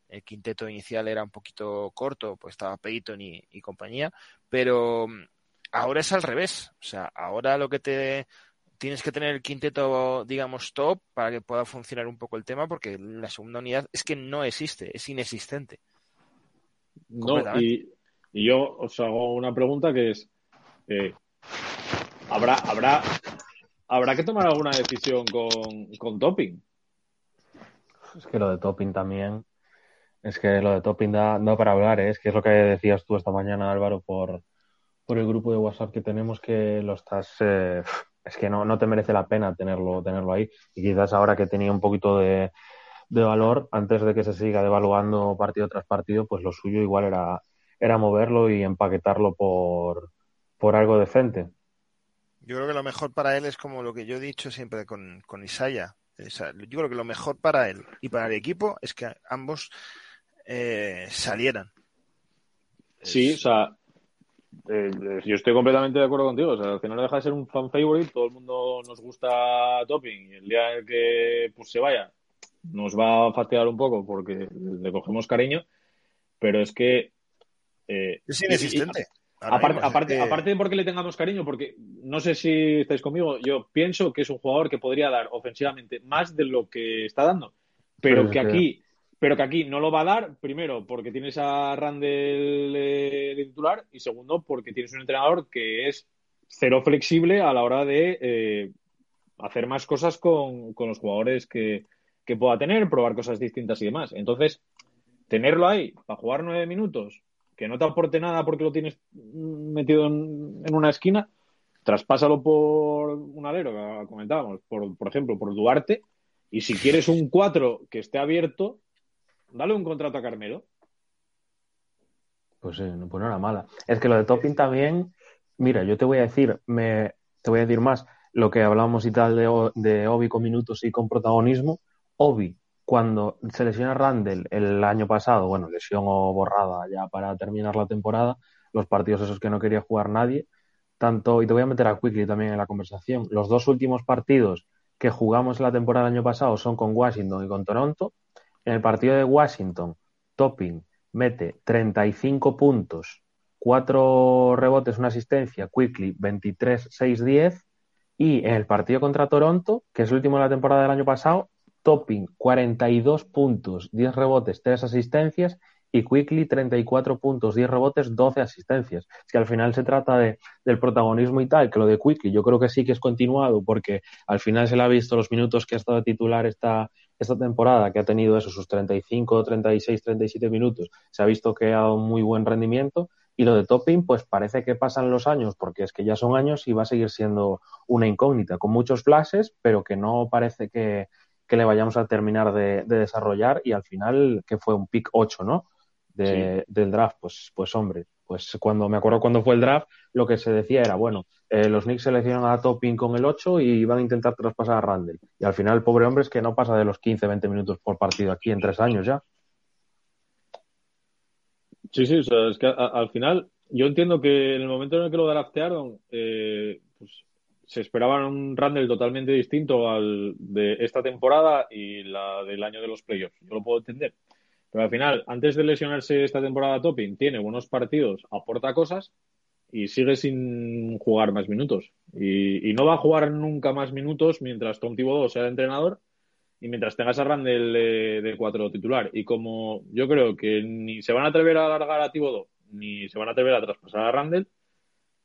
Speaker 4: el quinteto inicial era un poquito corto, pues estaba Peyton y, compañía, pero mm, ahora es al revés, o sea, ahora lo que te tienes que tener el quinteto, digamos, top para que pueda funcionar un poco el tema, porque la segunda unidad es que no existe, es inexistente.
Speaker 3: No, y, yo os hago una pregunta que es, eh, ¿habrá, habrá habrá que tomar alguna decisión con, con Topping.
Speaker 5: Es que lo de Topping también, es que lo de Topping da, no para hablar, ¿eh? es que es lo que decías tú esta mañana, Álvaro, por, por el grupo de WhatsApp que tenemos, que lo estás, eh, es que no, no te merece la pena tenerlo, tenerlo ahí. Y quizás ahora que tenía un poquito de, de valor, antes de que se siga devaluando partido tras partido, pues lo suyo igual era, era moverlo y empaquetarlo por, por algo decente.
Speaker 4: Yo creo que lo mejor para él es como lo que yo he dicho siempre con, con Isaiah. yo creo que lo mejor para él y para el equipo es que ambos eh, salieran.
Speaker 3: Sí, o sea, eh, yo estoy completamente de acuerdo contigo. O sea, al final no deja de ser un fan favorite, todo el mundo nos gusta Topping y el día en que pues, se vaya nos va a fastidiar un poco porque le cogemos cariño, pero es que...
Speaker 4: Eh, es inexistente.
Speaker 3: Aparte, aparte, aparte de porque le tengamos cariño, porque no sé si estáis conmigo, yo pienso que es un jugador que podría dar ofensivamente más de lo que está dando, pero que aquí, pero que aquí no lo va a dar, primero porque tienes a Randall de, titular y segundo porque tienes un entrenador que es cero flexible a la hora de eh, hacer más cosas con, los jugadores que, que pueda tener, probar cosas distintas y demás. Entonces, tenerlo ahí para jugar nueve minutos que no te aporte nada porque lo tienes metido en, una esquina, traspásalo por un alero, que comentábamos, por, por ejemplo, por Duarte, y si quieres un 4 que esté abierto, dale un contrato a Carmelo.
Speaker 5: Pues sí, pues no era mala. Es que lo de Topping también, mira, yo te voy a decir, me, te voy a decir más, lo que hablábamos y tal de, de Obi con minutos y con protagonismo, Obi cuando se lesiona Randall el año pasado, bueno, lesión o borrada ya para terminar la temporada, los partidos esos que no quería jugar nadie, tanto, y te voy a meter a Quickly también en la conversación, los dos últimos partidos que jugamos la temporada del año pasado son con Washington y con Toronto. En el partido de Washington, Topping mete 35 puntos, 4 rebotes, una asistencia, Quickly 23, 6, 10. Y en el partido contra Toronto, que es el último de la temporada del año pasado, Topping 42 puntos, 10 rebotes, 3 asistencias y Quickly 34 puntos, 10 rebotes, 12 asistencias. Es que al final se trata de, del protagonismo y tal, que lo de Quickly yo creo que sí que es continuado porque al final se le ha visto los minutos que ha estado titular esta, esta temporada, que ha tenido eso, sus 35, 36, 37 minutos, se ha visto que ha dado un muy buen rendimiento. Y lo de Topping, pues parece que pasan los años, porque es que ya son años y va a seguir siendo una incógnita, con muchos flashes, pero que no parece que, que le vayamos a terminar de, de, desarrollar. Y al final, que fue un pick 8, ¿no? de, sí. del draft, pues, pues hombre, pues cuando me acuerdo cuando fue el draft, lo que se decía era, bueno, eh, los Knicks seleccionan a Topping con el 8 y van a intentar traspasar a Randall. Y al final el pobre hombre es que no pasa de los 15, 20 minutos por partido aquí en tres años ya.
Speaker 3: Sí, sí, o sea, es que al final yo entiendo que en el momento en el que lo draftearon, eh, pues se esperaba un Randall totalmente distinto al de esta temporada y la del año de los playoffs. Yo lo puedo entender. Pero al final, antes de lesionarse esta temporada Topping, tiene buenos partidos, aporta cosas y sigue sin jugar más minutos. Y, y no va a jugar nunca más minutos mientras Tom Thibodeau sea el entrenador y mientras tengas a Randall de, de, cuatro titular. Y como yo creo que ni se van a atrever a alargar a Thibodeau, ni se van a atrever a traspasar a Randall,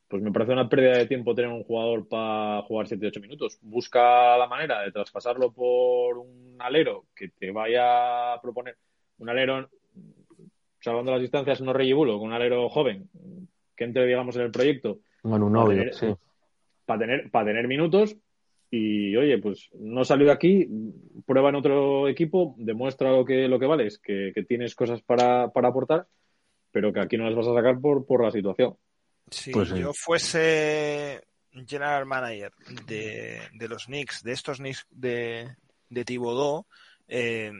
Speaker 3: pues me parece una pérdida de tiempo tener un jugador para jugar 7-8 minutos. Busca la manera de traspasarlo por un alero que te vaya a proponer un alero, salvando las distancias, no Bulo, con un alero joven, que entre, digamos, en el proyecto.
Speaker 5: Bueno, un novio, para tener,
Speaker 3: sí. Para tener, para tener minutos y, oye, pues no salió de aquí, prueba en otro equipo, demuestra lo que, lo que vales, que, que tienes cosas para, para, aportar, pero que aquí no las vas a sacar por, por la situación.
Speaker 4: Si pues sí. yo fuese general manager de, de, los Knicks, de estos Knicks de, de Thibodeau, eh,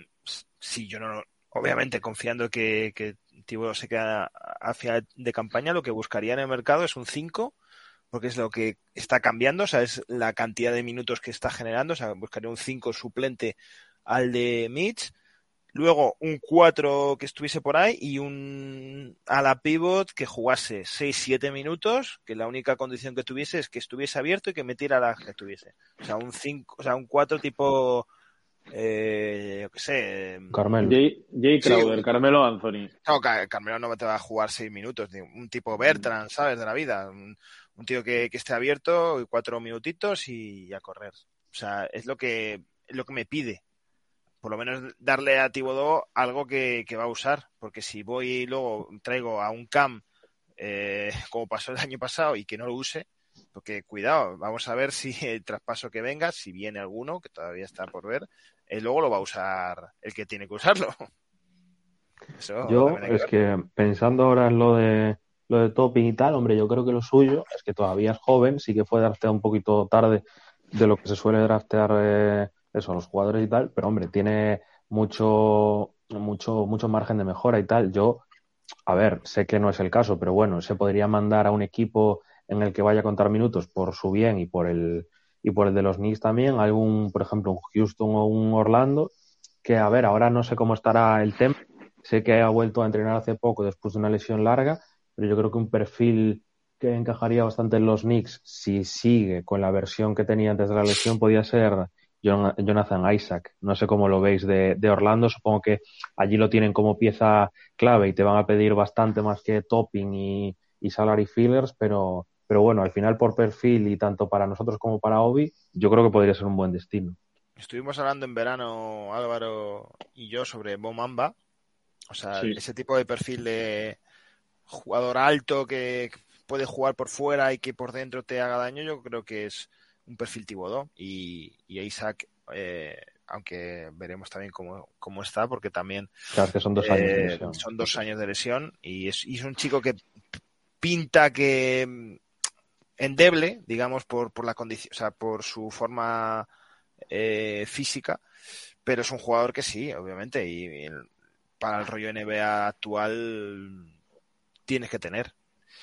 Speaker 4: si yo no, obviamente confiando que, que Thibodeau se queda a final de campaña, lo que buscaría en el mercado es un 5, porque es lo que está cambiando, o sea, es la cantidad de minutos que está generando, o sea, buscaría un 5 suplente al de Mitch, luego un 4 que estuviese por ahí y un a la pivot que jugase 6-7 minutos, que la única condición que tuviese es que estuviese abierto y que metiera la que tuviese. O sea, un 5, o sea, un 4 tipo eh, yo qué sé.
Speaker 5: Carmelo.
Speaker 3: Jay, Jay Crowder, sí, Carmelo Anthony.
Speaker 4: No, Carmelo no te va a jugar seis minutos. Un tipo Bertrand, ¿sabes? De la vida. Un, un tío que, que, esté abierto, cuatro minutitos y, a correr. O sea, es lo que, lo que me pide. Por lo menos darle a Tibodó algo que, que, va a usar. Porque si voy y luego traigo a un Cam, eh, como pasó el año pasado, y que no lo use, porque cuidado, vamos a ver si el traspaso que venga, si viene alguno, que todavía está por ver, eh, luego lo va a usar el que tiene que usarlo.
Speaker 5: Eso yo, es que pensando ahora en lo de lo de topping y tal, hombre, yo creo que lo suyo es que todavía es joven, sí que fue drafteado un poquito tarde de lo que se suele draftear eh, eso, los jugadores y tal, pero hombre, tiene mucho, mucho, mucho margen de mejora y tal. Yo, a ver, sé que no es el caso, pero bueno, se podría mandar a un equipo en el que vaya a contar minutos por su bien y por el y por el de los Knicks también, algún, por ejemplo, un Houston o un Orlando, que a ver, ahora no sé cómo estará el tema, sé que ha vuelto a entrenar hace poco después de una lesión larga, pero yo creo que un perfil que encajaría bastante en los Knicks, si sigue con la versión que tenía antes de la lesión, podía ser Jonathan Isaac. No sé cómo lo veis de, de, Orlando. Supongo que allí lo tienen como pieza clave y te van a pedir bastante más que topping y, y salary fillers, pero, pero bueno, al final por perfil y tanto para nosotros como para Obi, yo creo que podría ser un buen destino.
Speaker 4: Estuvimos hablando en verano, Álvaro y yo, sobre Bomamba. O sea, sí. ese tipo de perfil de jugador alto que puede jugar por fuera y que por dentro te haga daño, yo creo que es un perfil Tibodó. Y, y Isaac, eh, aunque veremos también cómo, cómo, está, porque también
Speaker 5: claro, que son dos años de
Speaker 4: eh,
Speaker 5: lesión.
Speaker 4: Son dos años de lesión y es, y es un chico que pinta que endeble, digamos, por, por la condición, o sea, por su forma eh, física, pero es un jugador que sí, obviamente, y, y el, para el rollo NBA actual tienes que tener.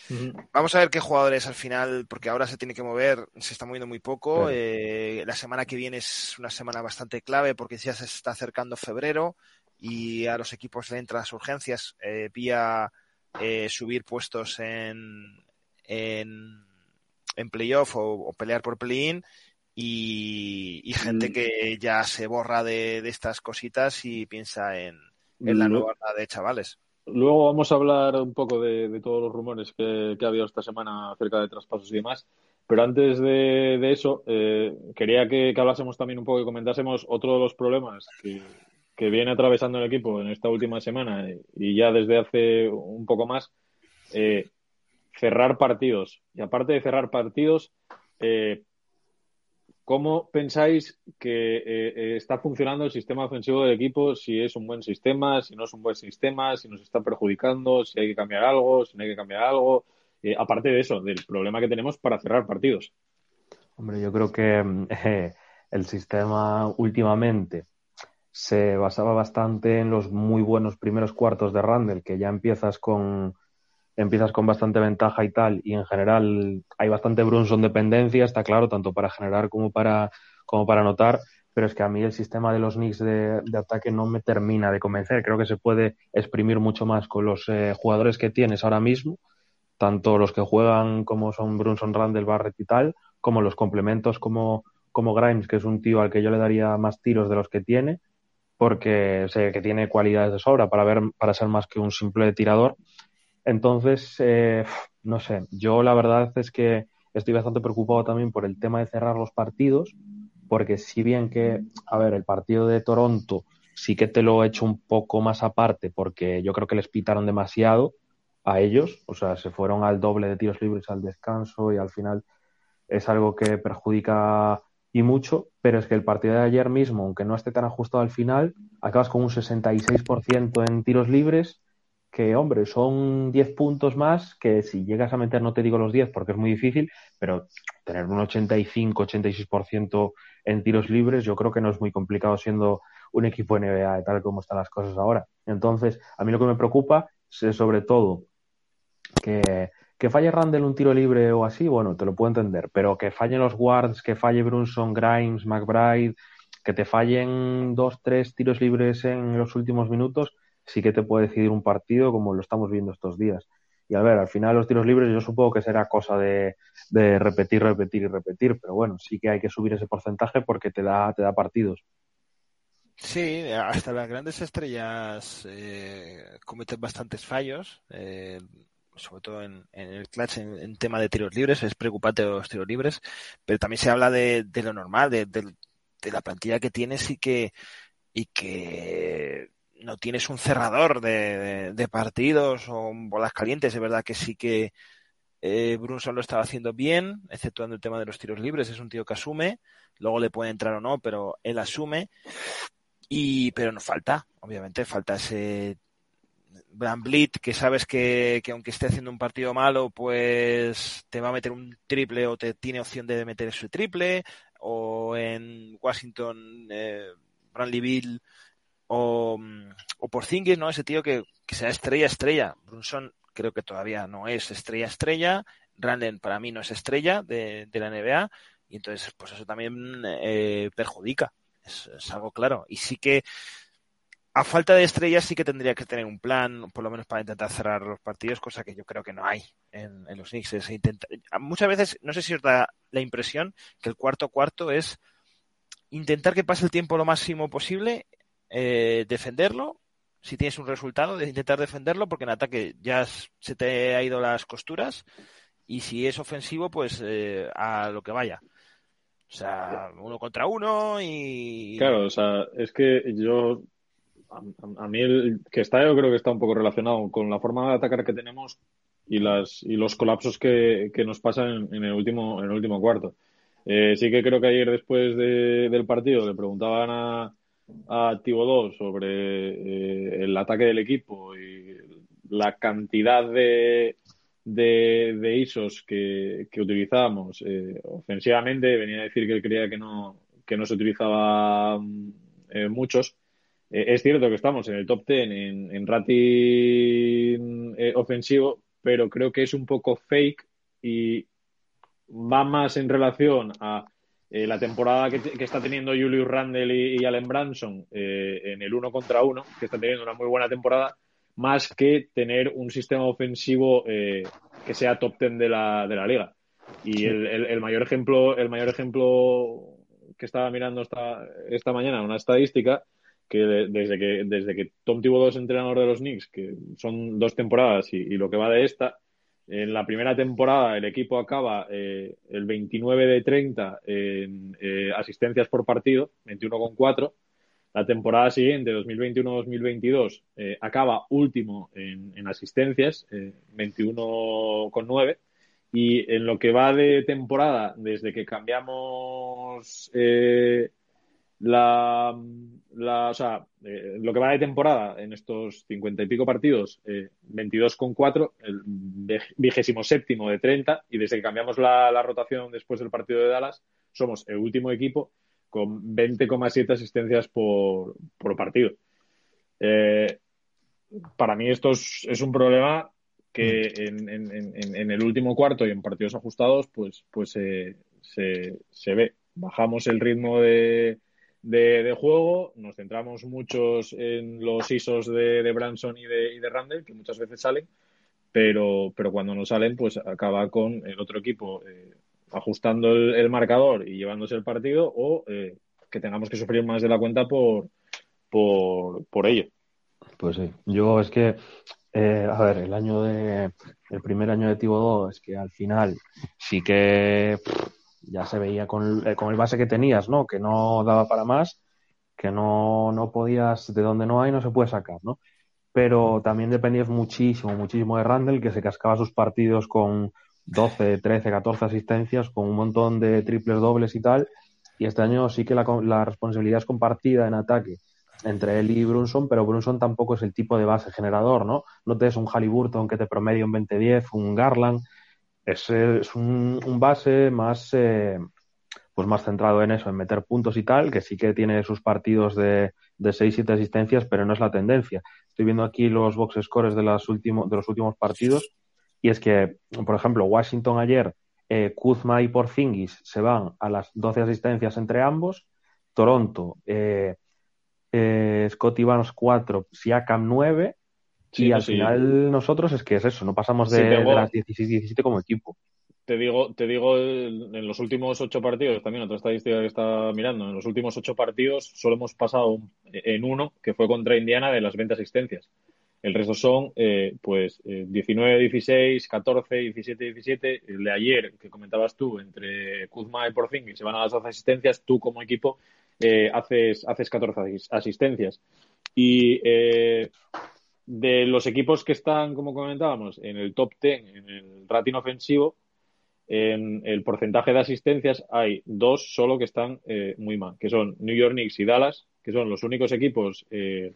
Speaker 4: Uh -huh. Vamos a ver qué jugadores al final, porque ahora se tiene que mover, se está moviendo muy poco. Eh, la semana que viene es una semana bastante clave porque ya se está acercando febrero y a los equipos le entran las urgencias eh, vía eh, subir puestos en, en, en playoff o, pelear por play-in y, gente mm. que ya se borra de, estas cositas y piensa en, en la nueva de chavales.
Speaker 3: Luego vamos a hablar un poco de, todos los rumores que, ha habido esta semana acerca de traspasos y demás. Pero antes de, eso, eh, quería que, hablásemos también un poco y comentásemos otro de los problemas que, viene atravesando el equipo en esta última semana y ya desde hace un poco más, eh, cerrar partidos. Y aparte de cerrar partidos, eh, ¿Cómo pensáis que eh, eh, está funcionando el sistema ofensivo del equipo? Si es un buen sistema, si no es un buen sistema, si nos está perjudicando, si hay que cambiar algo, si no hay que cambiar algo. Aparte de eso, del problema que tenemos para cerrar partidos.
Speaker 5: Hombre, yo creo que el sistema últimamente se basaba bastante en los muy buenos primeros cuartos de Randall, que ya empiezas con empiezas con bastante ventaja y tal, y en general hay bastante Brunson dependencia, está claro, tanto para generar como para, como para anotar, pero es que a mí el sistema de los Knicks de, ataque no me termina de convencer. Creo que se puede exprimir mucho más con los eh, jugadores que tienes ahora mismo, tanto los que juegan como son Brunson, Randall, Barrett y tal, como los complementos como, como Grimes, que es un tío al que yo le daría más tiros de los que tiene, porque sé que tiene cualidades de sobra para, ver, para ser más que un simple tirador entonces, eh, no sé, yo la verdad es que estoy bastante preocupado también por el tema de cerrar los partidos, porque si bien que, a ver, el partido de Toronto sí que te lo he hecho un poco más aparte, porque yo creo que les pitaron demasiado a ellos, o sea, se fueron al doble de tiros libres al descanso y al final es algo que perjudica y mucho, pero es que el partido de ayer mismo, aunque no esté tan ajustado al final, acabas con un 66% en tiros libres que, hombre, son 10 puntos más que si llegas a meter, no te digo los 10 porque es muy difícil, pero tener un 85-86% en tiros libres yo creo que no es muy complicado siendo un equipo NBA tal como están las cosas ahora. Entonces, a mí lo que me preocupa es sobre todo que, que falle Randall un tiro libre o así, bueno, te lo puedo entender, pero que fallen los guards, que falle Brunson, Grimes, McBride, que te fallen dos, tres tiros libres en los últimos minutos, sí que te puede decidir un partido como lo estamos viendo estos días. Y a ver, al final los tiros libres yo supongo que será cosa de, repetir, repetir y repetir, pero bueno, sí que hay que subir ese porcentaje porque te da, te da partidos.
Speaker 4: Sí, hasta las grandes estrellas eh, cometen bastantes fallos, eh, sobre todo en, el clutch, en, tema de tiros libres, es preocupante los tiros libres, pero también se habla de, lo normal, de, de, la plantilla que tienes y que, y que no tienes un cerrador de, partidos o bolas calientes. Es verdad que sí que eh, Brunson lo estaba haciendo bien, exceptuando el tema de los tiros libres. Es un tío que asume, luego le puede entrar o no, pero él asume. Y, pero nos falta, obviamente, falta ese Blit, que sabes que, aunque esté haciendo un partido malo, pues te va a meter un triple o te tiene opción de meter ese triple. O en Washington, eh, Bill o, o por Zingis, ¿no? Ese tío que, sea estrella, estrella. Brunson creo que todavía no es estrella, estrella. Randen para mí no es estrella de, la NBA y entonces pues eso también eh, perjudica. Es, algo claro. Y sí que a falta de estrellas sí que tendría que tener un plan, por lo menos para intentar cerrar los partidos, cosa que yo creo que no hay en, los Knicks. muchas veces, no sé si os da la impresión que el cuarto cuarto es intentar que pase el tiempo lo máximo posible eh, defenderlo, si tienes un resultado, de intentar defenderlo, porque en ataque ya se te ha ido las costuras, y si es ofensivo, pues eh, a lo que vaya. O sea, uno contra uno y...
Speaker 3: Claro, o sea, es que yo... A, mí el que está yo creo que está un poco relacionado con la forma de atacar que tenemos y las y los colapsos que, nos pasan en, el último en el último cuarto. Eh, sí que creo que ayer después del partido le preguntaban a, a Tibodó sobre eh, el ataque del equipo y la cantidad de, de, ISOs que, que utilizábamos eh, ofensivamente, venía a decir que él creía que no, que no se utilizaban eh, muchos. es cierto que estamos en el top 10 en, en rating ofensivo, pero creo que es un poco fake y va más en relación a eh, la temporada que, está teniendo Julius Randle y, Allen Branson eh, en el uno contra uno, que están teniendo una muy buena temporada, más que tener un sistema ofensivo eh, que sea top ten de la, de la liga. Y el, mayor ejemplo, el mayor ejemplo que estaba mirando esta, esta mañana, una estadística, que desde que desde que Tom Thibodeau es entrenador de los Knicks, que son dos temporadas y, y lo que va de esta, en la primera temporada el equipo acaba eh, el 29 de 30 en eh, asistencias por partido, 21,4. La temporada siguiente, 2021-2022, eh, acaba último en, en asistencias, 21,9. Y en lo que va de temporada, desde que cambiamos la, eh, lo que va de temporada en estos cincuenta y pico partidos, eh, 22,4, el vigésimo séptimo de 30, y desde que cambiamos la, rotación después del partido de Dallas, somos el último equipo con 20,7 asistencias por, por partido. Eh, para mí esto es, un problema que en, el último cuarto y en partidos ajustados, pues, pues se, se ve. Bajamos el ritmo de, de, juego. Nos centramos muchos en los ISOs de, de Branson y de, y de Randall, que muchas veces salen, pero, pero cuando no salen, pues acaba con el otro equipo eh, ajustando el, marcador y llevándose el partido o eh, que tengamos que sufrir más de la cuenta por, por, por ello.
Speaker 5: Pues sí, yo es que, eh, a ver, el año de, el primer año de Tibo es que al final sí que ya se veía con, eh, con, el base que tenías, ¿no? Que no daba para más, que no, no podías, de donde no hay, no se puede sacar, ¿no? Pero también dependías muchísimo, muchísimo de Randall, que se cascaba sus partidos con 12, 13, 14 asistencias, con un montón de triples dobles y tal. Y este año sí que la, la responsabilidad es compartida en ataque entre él y Brunson, pero Brunson tampoco es el tipo de base generador, ¿no? No te es un Halliburton que te promedia un 20-10, un Garland, es, un, un, base más, eh, pues más centrado en eso, en meter puntos y tal, que sí que tiene sus partidos de, de 6-7 asistencias, pero no es la tendencia. Estoy viendo aquí los box scores de, las último, de los últimos partidos y es que, por ejemplo, Washington ayer, eh, Kuzma y Porzingis se van a las 12 asistencias entre ambos, Toronto, eh, eh, Scotty Barnes 4, Siakam 9 y al final nosotros es que es eso, no pasamos de, las 16-17 como equipo.
Speaker 3: Te digo, te digo, en los últimos ocho partidos, también otra estadística que estaba mirando, en los últimos ocho partidos solo hemos pasado en uno, que fue contra Indiana, de las 20 asistencias. El resto son, eh, pues, 19, 16, 14, 17, 17. El de ayer, que comentabas tú, entre Kuzma y Porzingis, se van a las 12 asistencias. Tú, como equipo, eh, haces, haces 14 asistencias. Y eh, de los equipos que están, como comentábamos, en el top 10, en el rating ofensivo, en el porcentaje de asistencias hay dos solo que están eh, muy mal, que son New York Knicks y Dallas, que son los únicos equipos eh,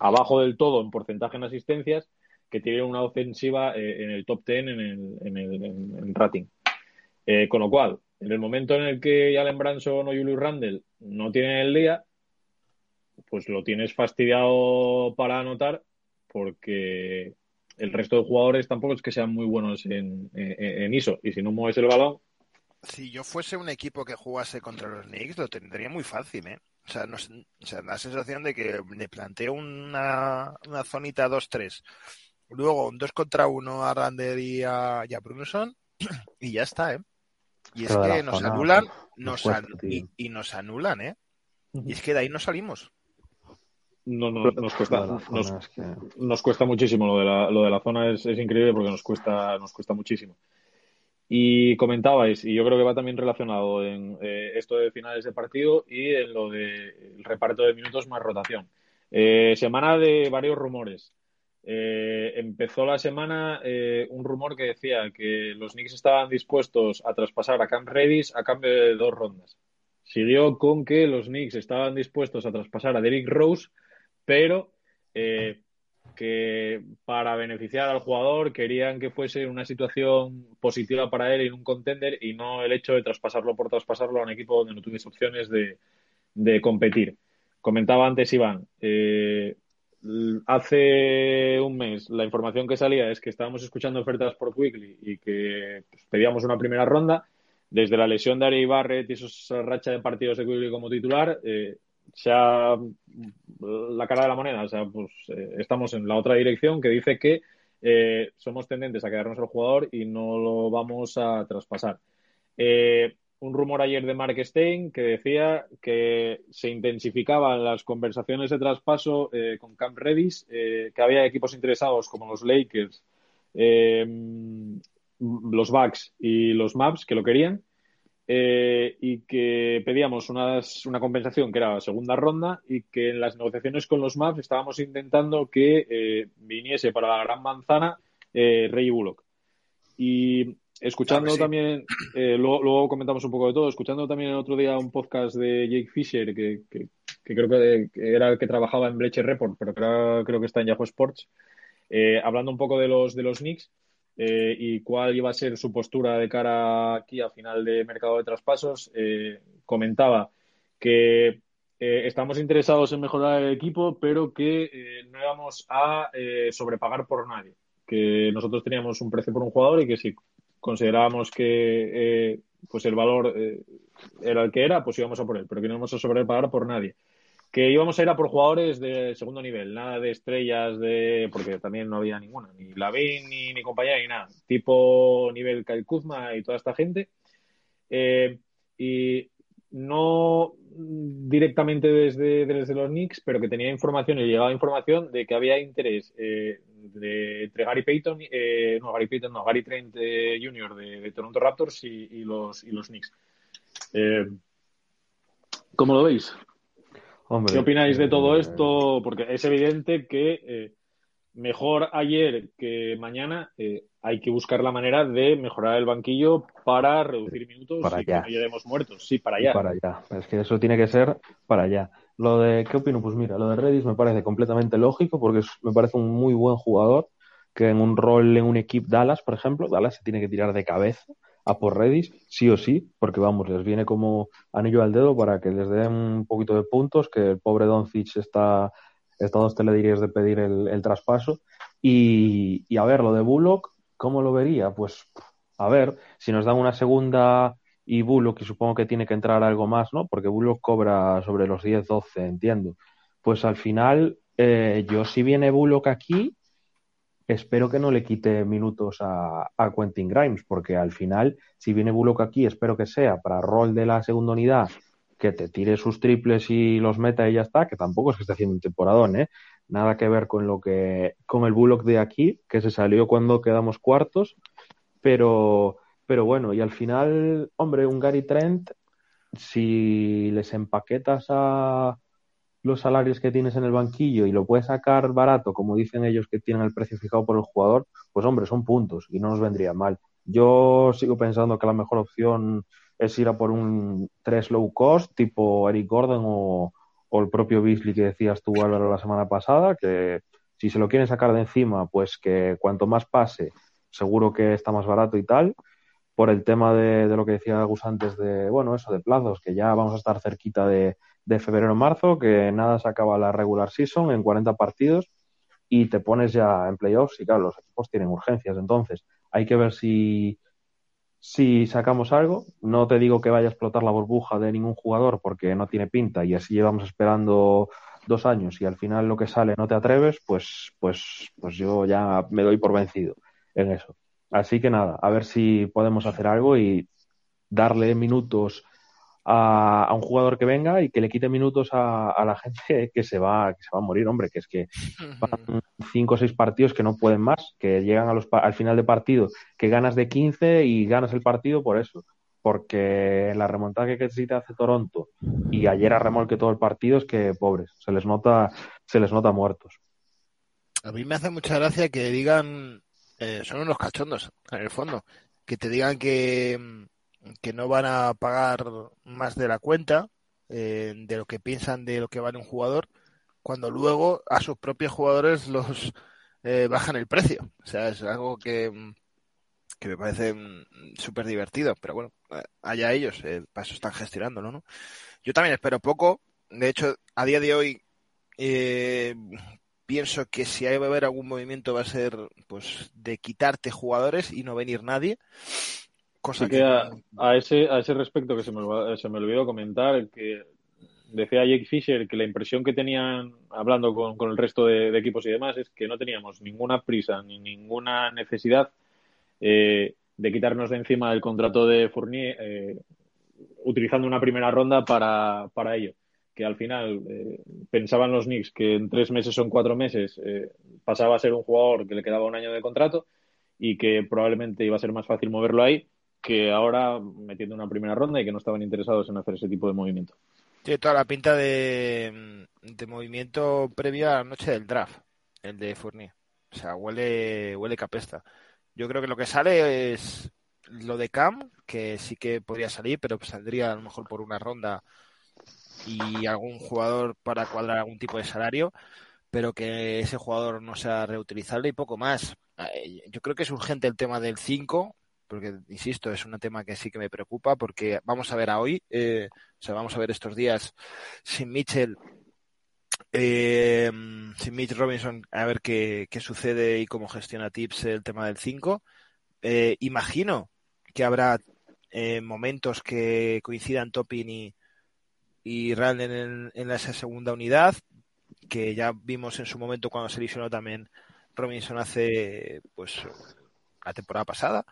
Speaker 3: abajo del todo en porcentaje en asistencias que tienen una ofensiva eh, en el top 10 en el, en el rating. Con lo cual, en el momento en el que Allen Branson o Julius Randle no tienen el día, pues lo tienes fastidiado para anotar porque el resto de jugadores tampoco es que sean muy buenos en, en, ISO. Y si no mueves el balón.
Speaker 4: Si yo fuese un equipo que jugase contra los Knicks, lo tendría muy fácil, ¿eh? O sea, no, o sea la sensación de que me planteo una, una zonita 2-3, luego un 2 contra 1 a Rander y a, y a Brunson, y ya está, ¿eh? Y es que nos anulan, nos, cuesta, y, y, nos anulan, ¿eh? Y es que de ahí no salimos.
Speaker 3: No, no, nos cuesta, nos, nos, cuesta muchísimo lo de la, lo de la zona es, es, increíble porque nos cuesta, nos cuesta muchísimo. Y comentabais, y yo creo que va también relacionado en eh, esto de finales de partido y en lo del de reparto de minutos más rotación. Eh, semana de varios rumores. Eh, empezó la semana eh, un rumor que decía que los Knicks estaban dispuestos a traspasar a Cam Redis a cambio de dos rondas. Siguió con que los Knicks estaban dispuestos a traspasar a Derrick Rose pero eh, que para beneficiar al jugador querían que fuese una situación positiva para él en un contender y no el hecho de traspasarlo por traspasarlo a un equipo donde no tuviese opciones de, de competir. Comentaba antes Iván, eh, hace un mes la información que salía es que estábamos escuchando ofertas por Quickly y que pues, pedíamos una primera ronda. desde la lesión de Ari Barrett y esa racha de partidos de Quigley como titular, eh, sea la cara de la moneda. O sea, pues eh, estamos en la otra dirección que dice que eh, somos tendentes a quedarnos el jugador y no lo vamos a traspasar. Eh, un rumor ayer de Mark Stein que decía que se intensificaban las conversaciones de traspaso con Camp Redis, que había equipos interesados como los Lakers, los Bucks y los Maps que lo querían y que pedíamos unas, una compensación que era segunda ronda y que en las negociaciones con los Maps estábamos intentando que viniese para la gran manzana Ray Bullock. Y Escuchando
Speaker 4: sí.
Speaker 3: también, eh, luego, luego, comentamos un poco de todo, escuchando también el otro día un podcast de Jake Fisher, que, que, que creo que, era el que trabajaba en Bleacher Report, pero creo, creo que está en Yahoo Sports, eh, hablando un poco de los, de los Knicks eh, y cuál iba a ser su postura de cara aquí a final de mercado de traspasos, comentaba que estamos interesados en mejorar el equipo, pero que no íbamos a sobrepagar por nadie, que nosotros teníamos un precio por un jugador y que si considerábamos que eh, pues el valor eh, era el que era, pues íbamos a por él, pero que no íbamos a sobrepagar por nadie. Que íbamos a ir a por jugadores de segundo nivel, nada de estrellas, de porque también no había ninguna, ni Lavín, ni, ni compañía, ni nada. Tipo nivel Kyle Kuzma y toda esta gente. Eh, y no directamente desde, desde los Knicks, pero que tenía información y llegaba información de que había interés eh, de, entre Gary Payton, eh, no, Gary Payton, no, Gary Trent eh, Jr. De, Toronto Raptors y, y, los, y los Knicks. ¿Cómo lo veis? Hombre, ¿Qué opináis de todo esto? Porque es evidente que eh, mejor ayer que mañana eh, hay que buscar la manera de mejorar el banquillo para reducir minutos
Speaker 5: para
Speaker 3: y allá. que no lleguemos muertos. Sí, para allá.
Speaker 5: Para allá. Es que eso tiene que ser para allá. Lo de, ¿qué opino? Pues mira, lo de Redis me parece completamente lógico porque es, me parece un muy buen jugador que en un rol en un equipo Dallas, por ejemplo, Dallas se tiene que tirar de cabeza a por Redis, sí o sí, porque vamos, les viene como anillo al dedo para que les den un poquito de puntos, que el pobre Doncic está, está dos telediarios de pedir el, traspaso. Y, y, a ver, lo de Bullock, ¿cómo lo vería? Pues, a ver, si nos dan una segunda y Bullock, que supongo que tiene que entrar algo más, ¿no? Porque Bullock cobra sobre los 10, 12, entiendo. Pues al final, eh, yo si viene Bullock aquí, espero que no le quite minutos a, a, Quentin Grimes, porque al final, si viene Bullock aquí, espero que sea para rol de la segunda unidad, que te tire sus triples y los meta y ya está, que tampoco es que esté haciendo un temporadón, ¿eh? Nada que ver con lo que, con el Bullock de aquí, que se salió cuando quedamos cuartos, pero, pero bueno, y al final, hombre, un Gary Trent, si les empaquetas a los salarios que tienes en el banquillo y lo puedes sacar barato, como dicen ellos que tienen el precio fijado por el jugador, pues hombre, son puntos y no nos vendría mal. Yo sigo pensando que la mejor opción es ir a por un 3 low cost, tipo Eric Gordon o, el propio Beasley que decías tú, Álvaro, la semana pasada, que si se lo quieren sacar de encima, pues que cuanto más pase, seguro que está más barato y tal por el tema de, de, lo que decía Gus antes de, bueno, eso de plazos, que ya vamos a estar cerquita de, de febrero-marzo, que nada se acaba la regular season en 40 partidos y te pones ya en playoffs y claro, los equipos tienen urgencias, entonces hay que ver si, si sacamos algo. No te digo que vaya a explotar la burbuja de ningún jugador porque no tiene pinta y así llevamos esperando dos años y al final lo que sale no te atreves, pues, pues, pues yo ya me doy por vencido en eso. Así que nada, a ver si podemos hacer algo y darle minutos a, a, un jugador que venga y que le quite minutos a, a, la gente que se va que se va a morir, hombre, que es que van cinco o seis partidos que no pueden más, que llegan a los, al final de partido, que ganas de 15 y ganas el partido por eso. Porque la remontada que necesita hace Toronto y ayer a remolque todo el partido es que pobres, se les nota, se les nota muertos.
Speaker 4: A mí me hace mucha gracia que digan eh, son unos cachondos, en el fondo. Que te digan que, que no van a pagar más de la cuenta, eh, de lo que piensan de lo que vale un jugador, cuando luego a sus propios jugadores los eh, bajan el precio. O sea, es algo que, que me parece súper divertido, pero bueno, allá ellos, eh, para eso están gestionándolo, ¿no? Yo también espero poco. De hecho, a día de hoy, eh, pienso que si hay va a haber algún movimiento va a ser pues de quitarte jugadores y no venir nadie
Speaker 3: Cosa que, a, ese, a ese respecto que se me, se me olvidó comentar, que decía Jake Fisher que la impresión que tenían hablando con, con el resto de, equipos y demás es que no teníamos ninguna prisa ni ninguna necesidad eh, de quitarnos de encima el contrato de Fournier eh, utilizando una primera ronda para, para ello. Que al final eh, pensaban los Knicks que en tres meses o en cuatro meses pasaba a ser un jugador que le quedaba un año de contrato y que probablemente iba a ser más fácil moverlo ahí que ahora metiendo una primera ronda y que no estaban interesados en hacer ese tipo de movimiento.
Speaker 4: Tiene toda la pinta de, de movimiento previo a la noche del draft, el de Fournier. O sea, huele, huele capesta. Yo creo que lo que sale es lo de Cam, que sí que podría salir, pero saldría a lo mejor por una ronda y algún jugador para cuadrar algún tipo de salario, pero que ese jugador no sea reutilizable y poco más. Eh, yo creo que es urgente el tema del 5, porque, insisto, es un tema que sí que me preocupa, porque vamos a ver a hoy, eh, o sea, vamos a ver estos días sin Mitchell eh, sin Mitch Robinson, a ver qué, sucede y cómo gestiona Tips el tema del 5. Eh, imagino que habrá momentos que coincidan Topin y, y en, esa segunda unidad, que ya vimos en su momento cuando se lesionó también Robinson hace pues la temporada pasada.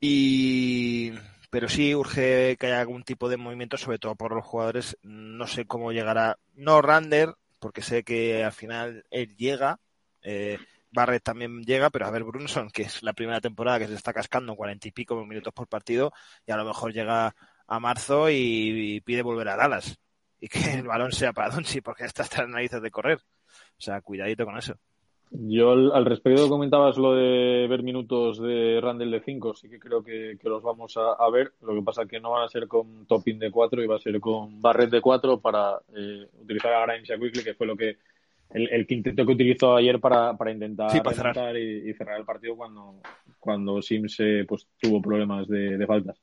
Speaker 4: Y pero sí urge que haya algún tipo de movimiento, sobre todo por los jugadores. No sé cómo llegará, no Rander, porque sé que al final él llega, eh, Barrett también llega, pero a ver Brunson, que es la primera temporada que se está cascando cuarenta y pico minutos por partido, y a lo mejor llega a marzo y, pide volver a Dallas y que el balón sea para Donchi, porque está hasta las narices de correr. O sea, cuidadito con eso.
Speaker 3: Yo al, respecto comentabas lo de ver minutos de Randall de 5, sí que creo que, los vamos a, ver. Lo que pasa que no van a ser con Topping de 4 y va a ser con Barret de 4 para eh, utilizar a Grimes y a Quickly, que fue lo que el, el quinteto que utilizó ayer para, para intentar cerrar. Y, cerrar el partido cuando, cuando Sims eh, pues, tuvo problemas de faltas.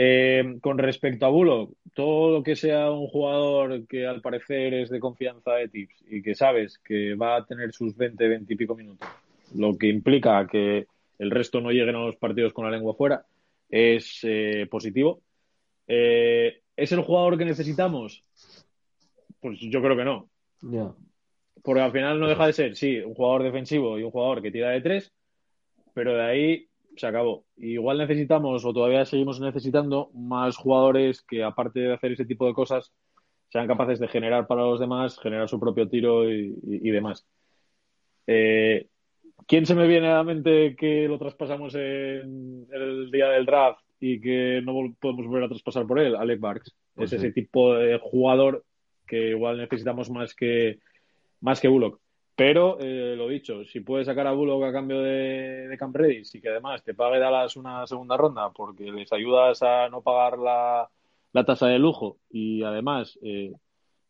Speaker 3: Eh, con respecto a Bullock, todo lo que sea un jugador que al parecer es de confianza de tips y que sabes que va a tener sus 20, 20 y pico minutos, lo que implica que el resto no lleguen a los partidos con la lengua fuera, es eh, positivo. Eh, ¿Es el jugador que necesitamos? Pues yo creo que no. Porque al final no deja de ser, sí, un jugador defensivo y un jugador que tira de tres, pero de ahí se acabó. Igual necesitamos, o todavía seguimos necesitando, más jugadores que, aparte de hacer ese tipo de cosas, sean capaces de generar para los demás, generar su propio tiro y, demás. Eh, ¿Quién se me viene a la mente que lo traspasamos en el día del draft y que no podemos volver a traspasar por él? Alec Barks. Pues es ese tipo de jugador que igual necesitamos más que, más que Bullock. Pero, eh, lo dicho, si puedes sacar a Bullock a cambio de, de Camp Redis y que además te pague Dallas una segunda ronda porque les ayudas a no pagar la, tasa de lujo y además, eh,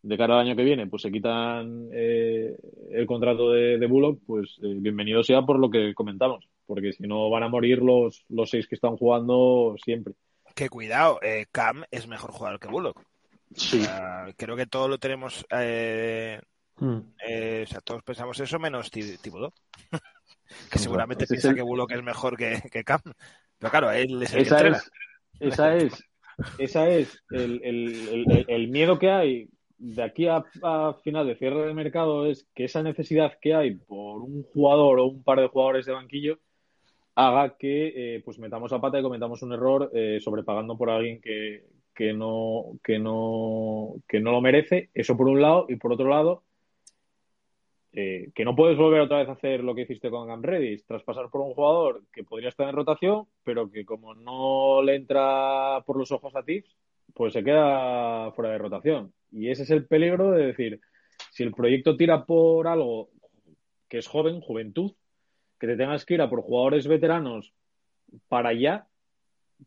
Speaker 3: de cara al año que viene, pues se quitan eh, el contrato de, de Bullock, pues bienvenido sea por lo que comentamos, porque si no van a morir los, los seis que están jugando siempre.
Speaker 4: Que cuidado, Cam es mejor jugador que Bullock.
Speaker 3: Sí.
Speaker 4: creo que todo lo tenemos Hmm. Eh, o sea, todos pensamos eso menos Tibodó. que seguramente piensa que Bullock es mejor que, que Cam. Pero claro, él es el
Speaker 3: esa es, esa es, esa es el, el, el, miedo que hay de aquí a, final de cierre de mercado es que esa necesidad que hay por un jugador o un par de jugadores de banquillo haga que eh, pues metamos a pata y cometamos un error eh, sobrepagando por alguien que, que no que no que no lo merece eso por un lado y por otro lado eh, que no puedes volver otra vez a hacer lo que hiciste con Gam Redis, traspasar por un jugador que podría estar en rotación, pero que como no le entra por los ojos a Tips, pues se queda fuera de rotación. Y ese es el peligro de decir, si el proyecto tira por algo que es joven, juventud, que te tengas que ir a por jugadores veteranos para allá,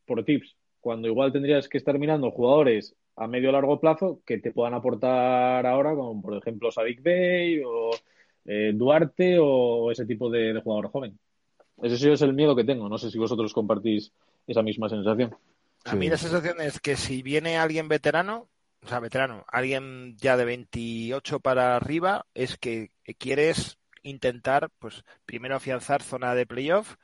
Speaker 3: por tips, cuando igual tendrías que estar mirando jugadores a medio o largo plazo que te puedan aportar ahora, como por ejemplo Sadik Bey o eh, Duarte o ese tipo de, jugador joven. Ese sí es el miedo que tengo. No sé si vosotros compartís esa misma sensación.
Speaker 4: A mí la sensación es que si viene alguien veterano, o sea, veterano, alguien ya de 28 para arriba, es que quieres intentar, pues, primero afianzar zona de playoff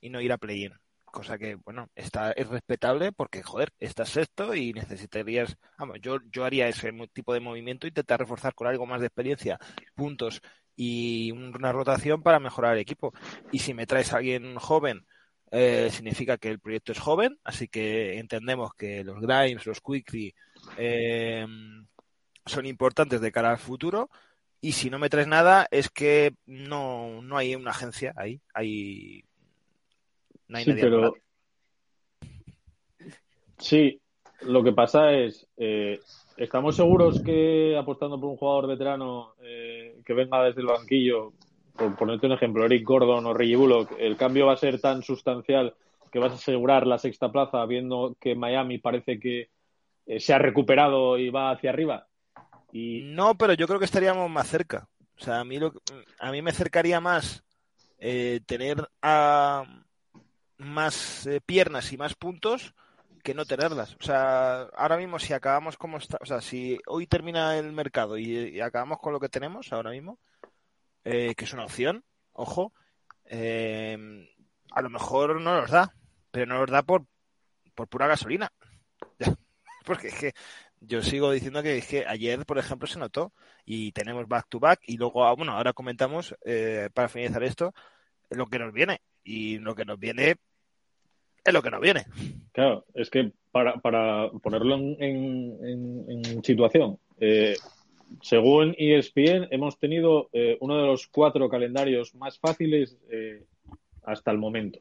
Speaker 4: y no ir a play-in. cosa que, bueno, está, es respetable porque, joder, estás sexto y necesitarías, vamos, yo, yo haría ese tipo de movimiento, intentar reforzar con algo más de experiencia, puntos y una rotación para mejorar el equipo. Y si me traes a alguien joven, eh, significa que el proyecto es joven, así que entendemos que los Grimes, los Quickly eh, son importantes de cara al futuro. Y si no me traes nada, es que no, no hay una agencia ahí. Hay, no hay
Speaker 3: sí,
Speaker 4: nadie
Speaker 3: pero... Sí, lo que pasa es, eh, ¿estamos seguros que apostando por un jugador veterano eh, que venga desde el banquillo, por ponerte un ejemplo, Eric Gordon o Reggie Bullock, el cambio va a ser tan sustancial que vas a asegurar la sexta plaza viendo que Miami parece que eh, se ha recuperado y va hacia arriba? Y...
Speaker 4: No, pero yo creo que estaríamos más cerca. O sea, a mí, lo, a mí me acercaría más eh, tener a más eh, piernas y más puntos que no tenerlas. O sea, ahora mismo si acabamos como está, o sea, si hoy termina el mercado y, acabamos con lo que tenemos ahora mismo, eh, que es una opción, ojo, eh, a lo mejor no nos da, pero no nos da por, por pura gasolina. Porque es que yo sigo diciendo que es que ayer, por ejemplo, se notó y tenemos back to back y luego, ah, bueno, ahora comentamos, eh, para finalizar esto, lo que nos viene. Y lo que nos viene es lo que nos viene.
Speaker 3: Claro, es que para, ponerlo en, situación, eh, según ESPN, hemos tenido eh, uno de los cuatro calendarios más fáciles eh, hasta el momento.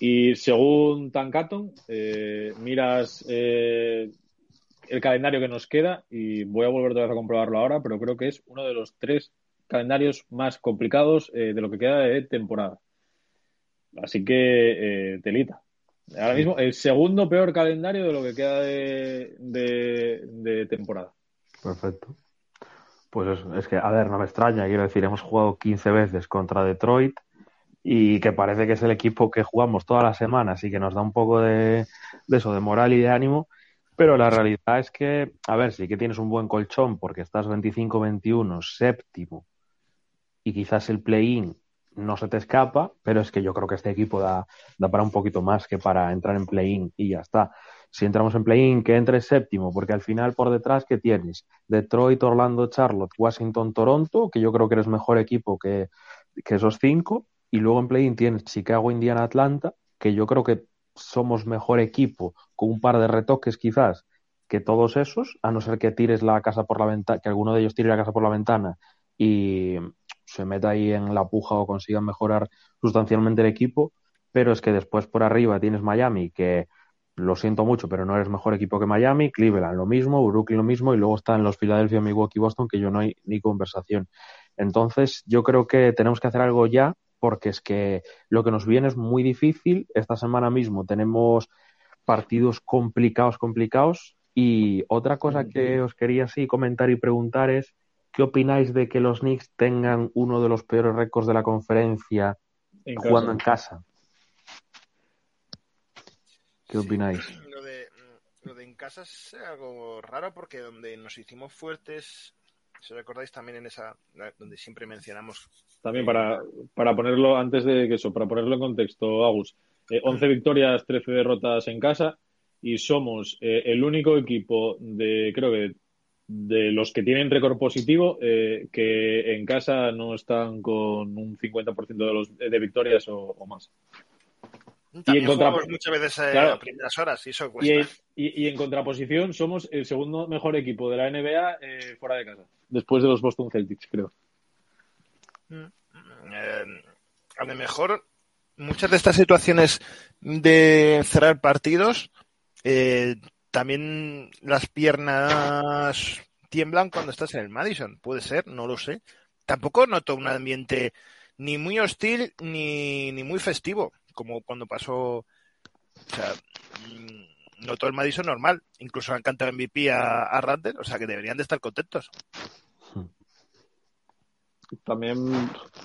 Speaker 3: Y según Tankaton, miras el calendario que nos queda, y voy a volver otra vez a comprobarlo ahora, pero creo que es uno de los tres calendarios más complicados de lo que queda de temporada. Así que, telita. Ahora mismo, el segundo peor calendario de lo que queda de, de, de temporada.
Speaker 5: Perfecto. Pues es, es, que, a ver, no me extraña, quiero decir, hemos jugado 15 veces contra Detroit y que parece que es el equipo que jugamos todas las semanas y que nos da un poco de, de eso, de moral y de ánimo, pero la realidad es que, a ver, sí que tienes un buen colchón porque estás 25-21, séptimo, y quizás el play-in no se te escapa, pero es que yo creo que este equipo da, da para un poquito más que para entrar en play-in y ya está si entramos en play-in, que entre séptimo, porque al final por detrás, ¿qué tienes? Detroit, Orlando, Charlotte, Washington, Toronto, que yo creo que eres mejor equipo que, que esos cinco, y luego en play-in tienes Chicago, Indiana, Atlanta, que yo creo que somos mejor equipo, con un par de retoques quizás, que todos esos, a no ser que tires la casa por la ventana, que alguno de ellos tire la casa por la ventana y se meta ahí en la puja o consigan mejorar sustancialmente el equipo, pero es que después por arriba tienes Miami, que lo siento mucho, pero no eres mejor equipo que Miami, Cleveland lo mismo, Brooklyn lo mismo, y luego están los Philadelphia, Milwaukee, Boston, que yo no hay ni conversación. Entonces, yo creo que tenemos que hacer algo ya, porque es que lo que nos viene es muy difícil. Esta semana mismo tenemos partidos complicados, complicados. Y otra cosa que os quería así comentar y preguntar es, ¿qué opináis de que los Knicks tengan uno de los peores récords de la conferencia en jugando en casa? ¿Qué opináis?
Speaker 4: Lo de, lo de en casa es algo raro porque donde nos hicimos fuertes, si recordáis también en esa, donde siempre mencionamos.
Speaker 3: También para, para ponerlo, antes de que eso, para ponerlo en contexto, Agus, eh, 11 victorias, 13 derrotas en casa y somos eh, el único equipo de, creo que, de los que tienen récord positivo eh, que en casa no están con un 50% de, los, de victorias o, o más.
Speaker 4: También y en muchas veces eh, claro, a primeras horas y eso cuesta.
Speaker 3: Y, y, y, en contraposición somos el segundo mejor equipo de la NBA eh, fuera de casa, después de los Boston Celtics, creo.
Speaker 4: Eh, a lo mejor muchas de estas situaciones de cerrar partidos, eh, también las piernas tiemblan cuando estás en el Madison. Puede ser, no lo sé. Tampoco noto un ambiente ni muy hostil ni, ni muy festivo como cuando pasó, o sea, no todo el Madison normal, incluso han cantado MVP a, a Randall, o sea que deberían de estar contentos.
Speaker 3: También,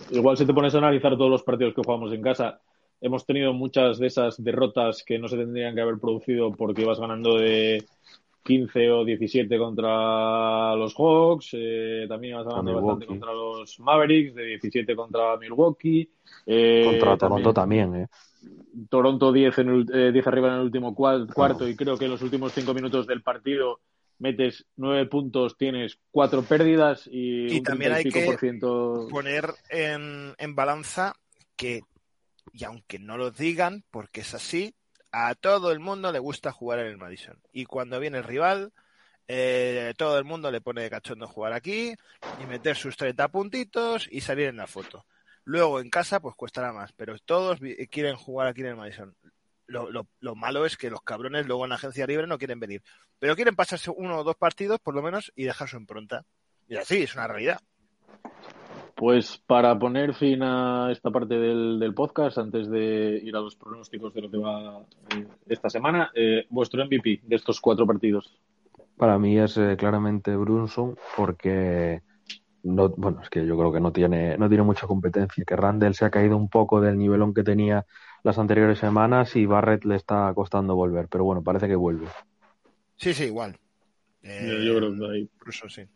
Speaker 3: igual si te pones a analizar todos los partidos que jugamos en casa, hemos tenido muchas de esas derrotas que no se tendrían que haber producido porque ibas ganando de 15 o 17 contra los Hawks, eh, también ibas ganando bastante contra los Mavericks, de 17 contra Milwaukee.
Speaker 5: Eh, contra Toronto también, también, ¿eh?
Speaker 3: Toronto 10, en el, 10 arriba en el último cuarto y creo que en los últimos cinco minutos del partido metes nueve puntos, tienes cuatro pérdidas y,
Speaker 4: también hay que poner en, en balanza que, y aunque no lo digan, porque es así, a todo el mundo le gusta jugar en el Madison. Y cuando viene el rival, eh, todo el mundo le pone de cachondo jugar aquí y meter sus 30 puntitos y salir en la foto. Luego en casa, pues cuestará más, pero todos quieren jugar aquí en el Madison. Lo, lo, malo es que los cabrones luego en la agencia libre no quieren venir, pero quieren pasarse uno o dos partidos por lo menos y dejar su impronta. Y así, es una realidad.
Speaker 3: Pues para poner fin a esta parte del, podcast, antes de ir a los pronósticos de lo que va eh, esta semana, eh, vuestro MVP de estos cuatro partidos.
Speaker 5: Para mí es eh, claramente Brunson, porque no, bueno, es que yo creo que no tiene, no tiene mucha competencia, que Randall se ha caído un poco del nivelón que tenía las anteriores semanas y Barrett le está costando volver, pero bueno, parece que vuelve.
Speaker 4: Sí, sí, igual.
Speaker 3: yo creo que ahí. sí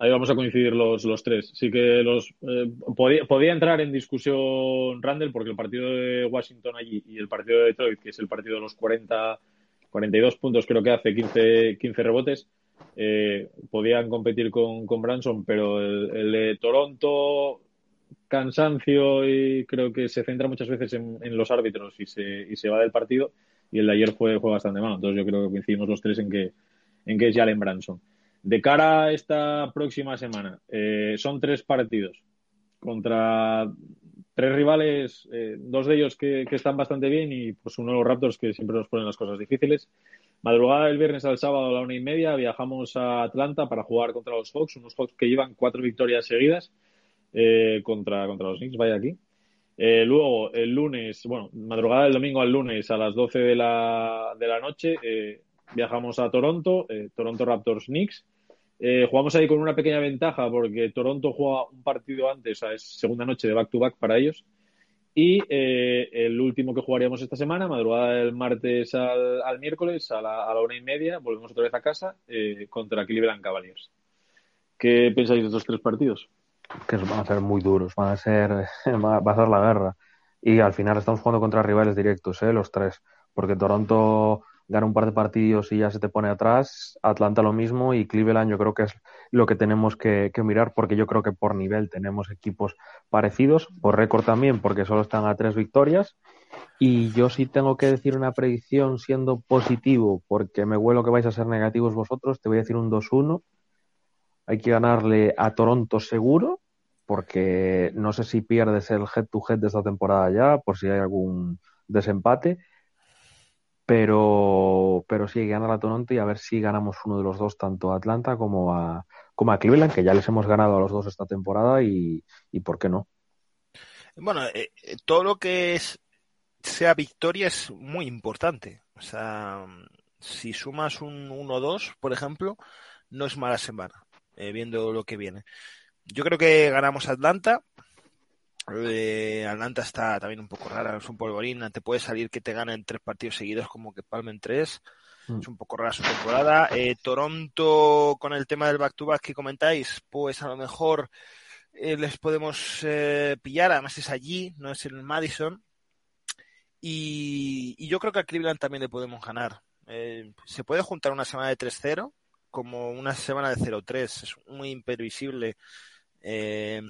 Speaker 3: ahí vamos a coincidir los, los tres. Sí que los eh, podía, podía, entrar en discusión Randall porque el partido de Washington allí y el partido de Detroit, que es el partido de los 40, 42 puntos, creo que hace 15, 15 rebotes, eh, podían competir con, con Branson, pero el, de Toronto, cansancio y creo que se centra muchas veces en, en los árbitros y se, y se va del partido. Y el de ayer fue, fue bastante malo. Entonces yo creo que coincidimos los tres en que, en que es Jalen Branson. De cara a esta próxima semana, eh, son tres partidos contra tres rivales, eh, dos de ellos que, están bastante bien y pues uno de los Raptors que siempre nos ponen las cosas difíciles. Madrugada del viernes al sábado a la una y media viajamos a Atlanta para jugar contra los Hawks, unos Hawks que llevan cuatro victorias seguidas eh, contra, contra los Knicks, vaya aquí. luego, el lunes, bueno, madrugada del domingo al lunes a las 12 de la, de la noche, viajamos a Toronto, eh, Toronto Raptors Knicks. Eh, jugamos ahí con una pequeña ventaja porque Toronto juega un partido antes, o sea, es segunda noche de back-to-back para ellos. Y eh, el último que jugaríamos esta semana, madrugada del martes al, miércoles a la, a la, una y media, volvemos otra vez a casa contra Cleveland Cavaliers. ¿Qué pensáis de estos tres partidos?
Speaker 5: Que van a ser muy duros, van a ser, va a ser la guerra. Y al final estamos jugando contra rivales directos, los tres, porque Toronto gana un par de partidos y ya se te pone atrás. Atlanta lo mismo y Cleveland yo creo que es lo que tenemos que, mirar porque yo creo que por nivel tenemos equipos parecidos, por récord también porque solo están a tres victorias. Y yo sí tengo que decir una predicción siendo positivo porque me huelo que vais a ser negativos vosotros, te voy a decir un 2-1. Hay que ganarle a Toronto seguro porque no sé si pierdes el head to head de esta temporada ya, por si hay algún desempate pero, pero sí, ganar a Toronto y a ver si ganamos uno de los dos, tanto a Atlanta como a, como a Cleveland, que ya les hemos ganado a los dos esta temporada y, y por qué no.
Speaker 4: Bueno, eh, eh, todo lo que es, sea victoria es muy importante. O sea, si sumas un 1-2, por ejemplo, no es mala semana, eh, viendo lo que viene. Yo creo que ganamos a Atlanta, eh, Atlanta está también un poco rara, es un polvorín, te puede salir que te ganen tres partidos seguidos como que palmen tres. Mm. Es un poco rara su temporada. Eh, Toronto, con el tema del back-to-back que comentáis, pues a lo mejor eh, les podemos eh, pillar, además es allí, no es en el Madison. Y, yo creo que a Cleveland también le podemos ganar. se puede juntar una semana de 3-0 como una semana de 0-3, es muy imprevisible. Eh,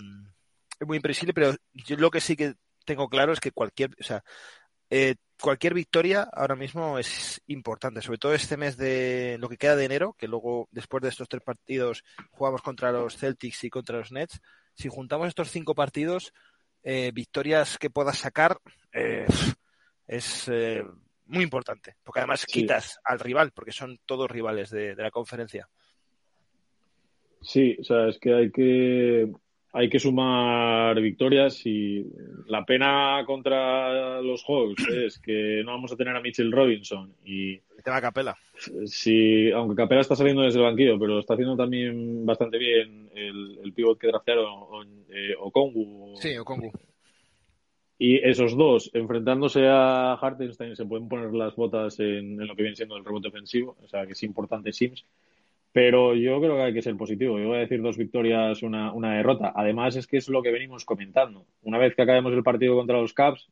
Speaker 4: muy imprevisible, pero yo lo que sí que tengo claro es que cualquier, o sea, eh, cualquier victoria ahora mismo es importante, sobre todo este mes de lo que queda de enero, que luego después de estos tres partidos jugamos contra los Celtics y contra los Nets. Si juntamos estos cinco partidos, eh, victorias que puedas sacar eh, es muy importante, porque además quitas al rival, porque son todos rivales de la conferencia.
Speaker 3: Sí, o sea, es que hay que hay que sumar victorias y la pena contra los Hawks es que no vamos a tener a Mitchell Robinson y
Speaker 4: el tema Capela.
Speaker 3: Sí, aunque Capela está saliendo desde el banquillo, pero está haciendo también bastante bien el, el pivot que draftearon eh, Okongu.
Speaker 4: Sí, Okongu.
Speaker 3: Y esos dos, enfrentándose a Hartenstein, se pueden poner las botas en, en, lo que viene siendo el rebote ofensivo. O sea, que es importante Sims. Pero yo creo que hay que ser positivo. Yo voy a decir dos victorias, una, una derrota. Además, es que es lo que venimos comentando. Una vez que acabemos el partido contra los Caps,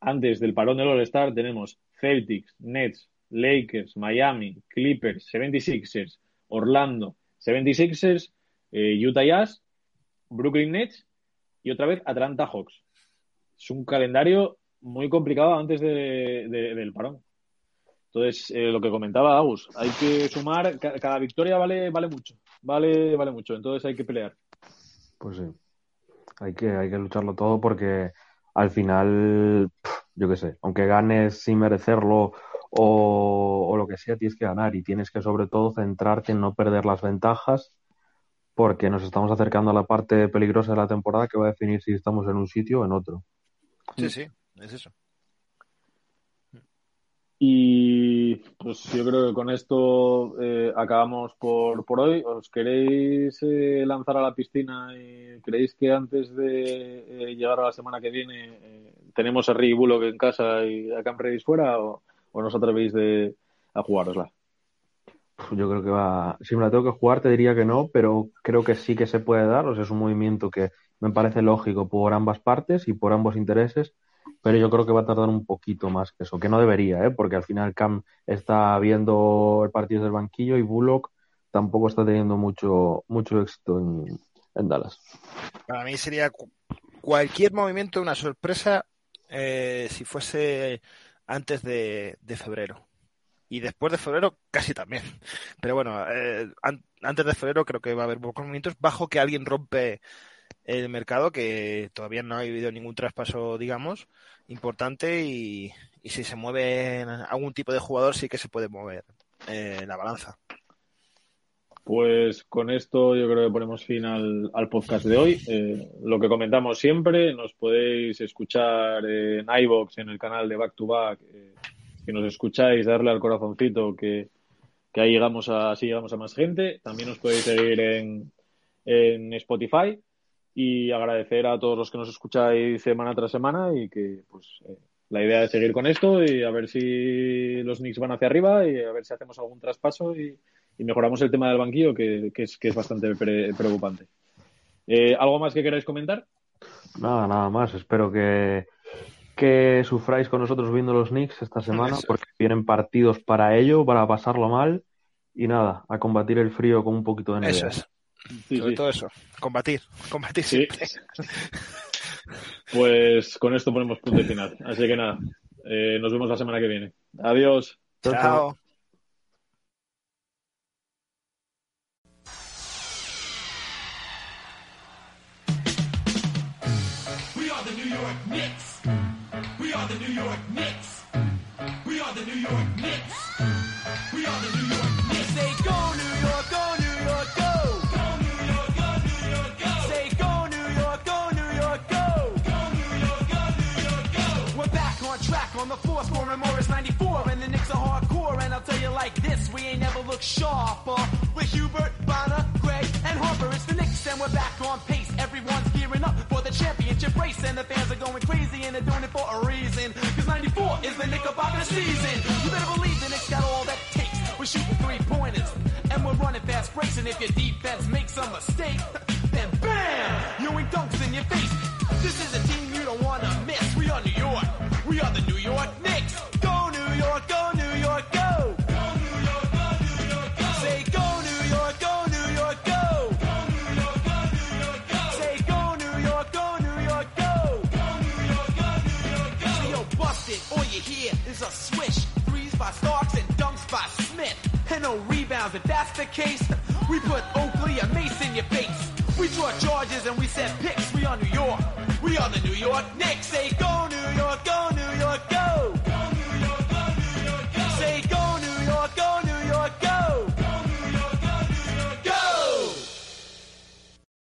Speaker 3: antes del parón del All-Star tenemos Celtics, Nets, Lakers, Miami, Clippers, 76ers, Orlando, 76ers, eh, Utah Jazz, Brooklyn Nets y otra vez Atlanta Hawks. Es un calendario muy complicado antes del parón. Entonces, eh, lo que comentaba Agus, hay que sumar, cada victoria vale, vale mucho, vale, vale mucho, entonces hay que pelear.
Speaker 5: Pues sí, hay que, hay que lucharlo todo porque al final, yo qué sé, aunque ganes sin merecerlo o, o, lo que sea, tienes que ganar y tienes que sobre todo centrarte en no perder las ventajas porque nos estamos acercando a la parte peligrosa de la temporada que va a definir si estamos en un sitio o en otro.
Speaker 4: Sí, sí, es eso.
Speaker 3: Y pues yo creo que con esto eh, acabamos por, por hoy. ¿Os queréis eh, lanzar a la piscina y creéis que antes de eh, llegar a la semana que viene tenemos a Rick Bullock en casa y a Cam Redis fuera o, o nos atrevéis de, a jugárosla?
Speaker 5: Yo creo que va. Si me la tengo que jugar, te diría que no, pero creo que sí que se puede dar. Es un movimiento que me parece lógico por ambas partes y por ambos intereses pero yo creo que va a tardar un poquito más que eso, que no debería, ¿eh? porque al final Cam está viendo el partido del banquillo y Bullock tampoco está teniendo mucho, mucho éxito en, Dallas.
Speaker 4: Para mí sería cualquier movimiento una sorpresa eh, si fuese antes de, febrero. Y después de febrero casi también. Pero bueno, eh, an antes de febrero creo que va a haber pocos movimientos bajo que alguien rompe el mercado que todavía no ha habido ningún traspaso, digamos, importante y, y si se mueve algún tipo de jugador sí que se puede mover eh, la balanza.
Speaker 3: Pues con esto yo creo que ponemos fin al, al podcast de hoy. Eh, lo que comentamos siempre, nos podéis escuchar en iBox, en el canal de Back to Back. Eh, si nos escucháis, darle al corazoncito que, que ahí llegamos a, así llegamos a más gente. También os podéis seguir en, en Spotify y agradecer a todos los que nos escucháis semana tras semana y que pues eh, la idea es seguir con esto y a ver si los Knicks van hacia arriba y a ver si hacemos algún traspaso y, y mejoramos el tema del banquillo que, que, es, que es bastante pre preocupante. Eh, ¿Algo más que queráis comentar?
Speaker 5: Nada, nada más. Espero que, que sufráis con nosotros viendo los Knicks esta semana Eso. porque vienen partidos para ello, para pasarlo mal y nada, a combatir el frío con un poquito de nieve.
Speaker 4: Eso es. Sí, Sobre sí. todo eso, combatir, combatir siempre. Sí.
Speaker 3: Pues con esto ponemos punto y final. Así que nada, eh, nos vemos la semana que viene. Adiós.
Speaker 4: Chao. chao.
Speaker 6: We are the New York Knicks. We are the New York Knicks. We are the New York Knicks. Morris 94, and the Knicks are hardcore. And I'll tell you like this, we ain't never looked sharper. With Hubert, Bonner, Gray, and Harper, it's the Knicks, and we're back on pace. Everyone's gearing up for the championship race, and the fans are going crazy, and they're doing it for a reason. Cause 94 is the Knickerbocker season. You better believe the Knicks got all that takes. We're shooting three pointers, and we're running fast breaks, and if your defense makes a mistake, then bam! You ain't dunks in your face. This is a team you don't wanna miss. We are New York. We are the New York Knicks. York, go New York, go! New York, go New York, go! Say go New York, go New York, go! Go New York, go New York, go! Say go New York, go New York, go! Go New York, go New York, go! So yo, bust it. All you hear is a swish. Threes by Starks and dunks by Smith. And no rebounds. If that's the case, we put Oakley and Mace in your face. We draw charges and we set picks. We are New York. We are the New York Knicks. Say go New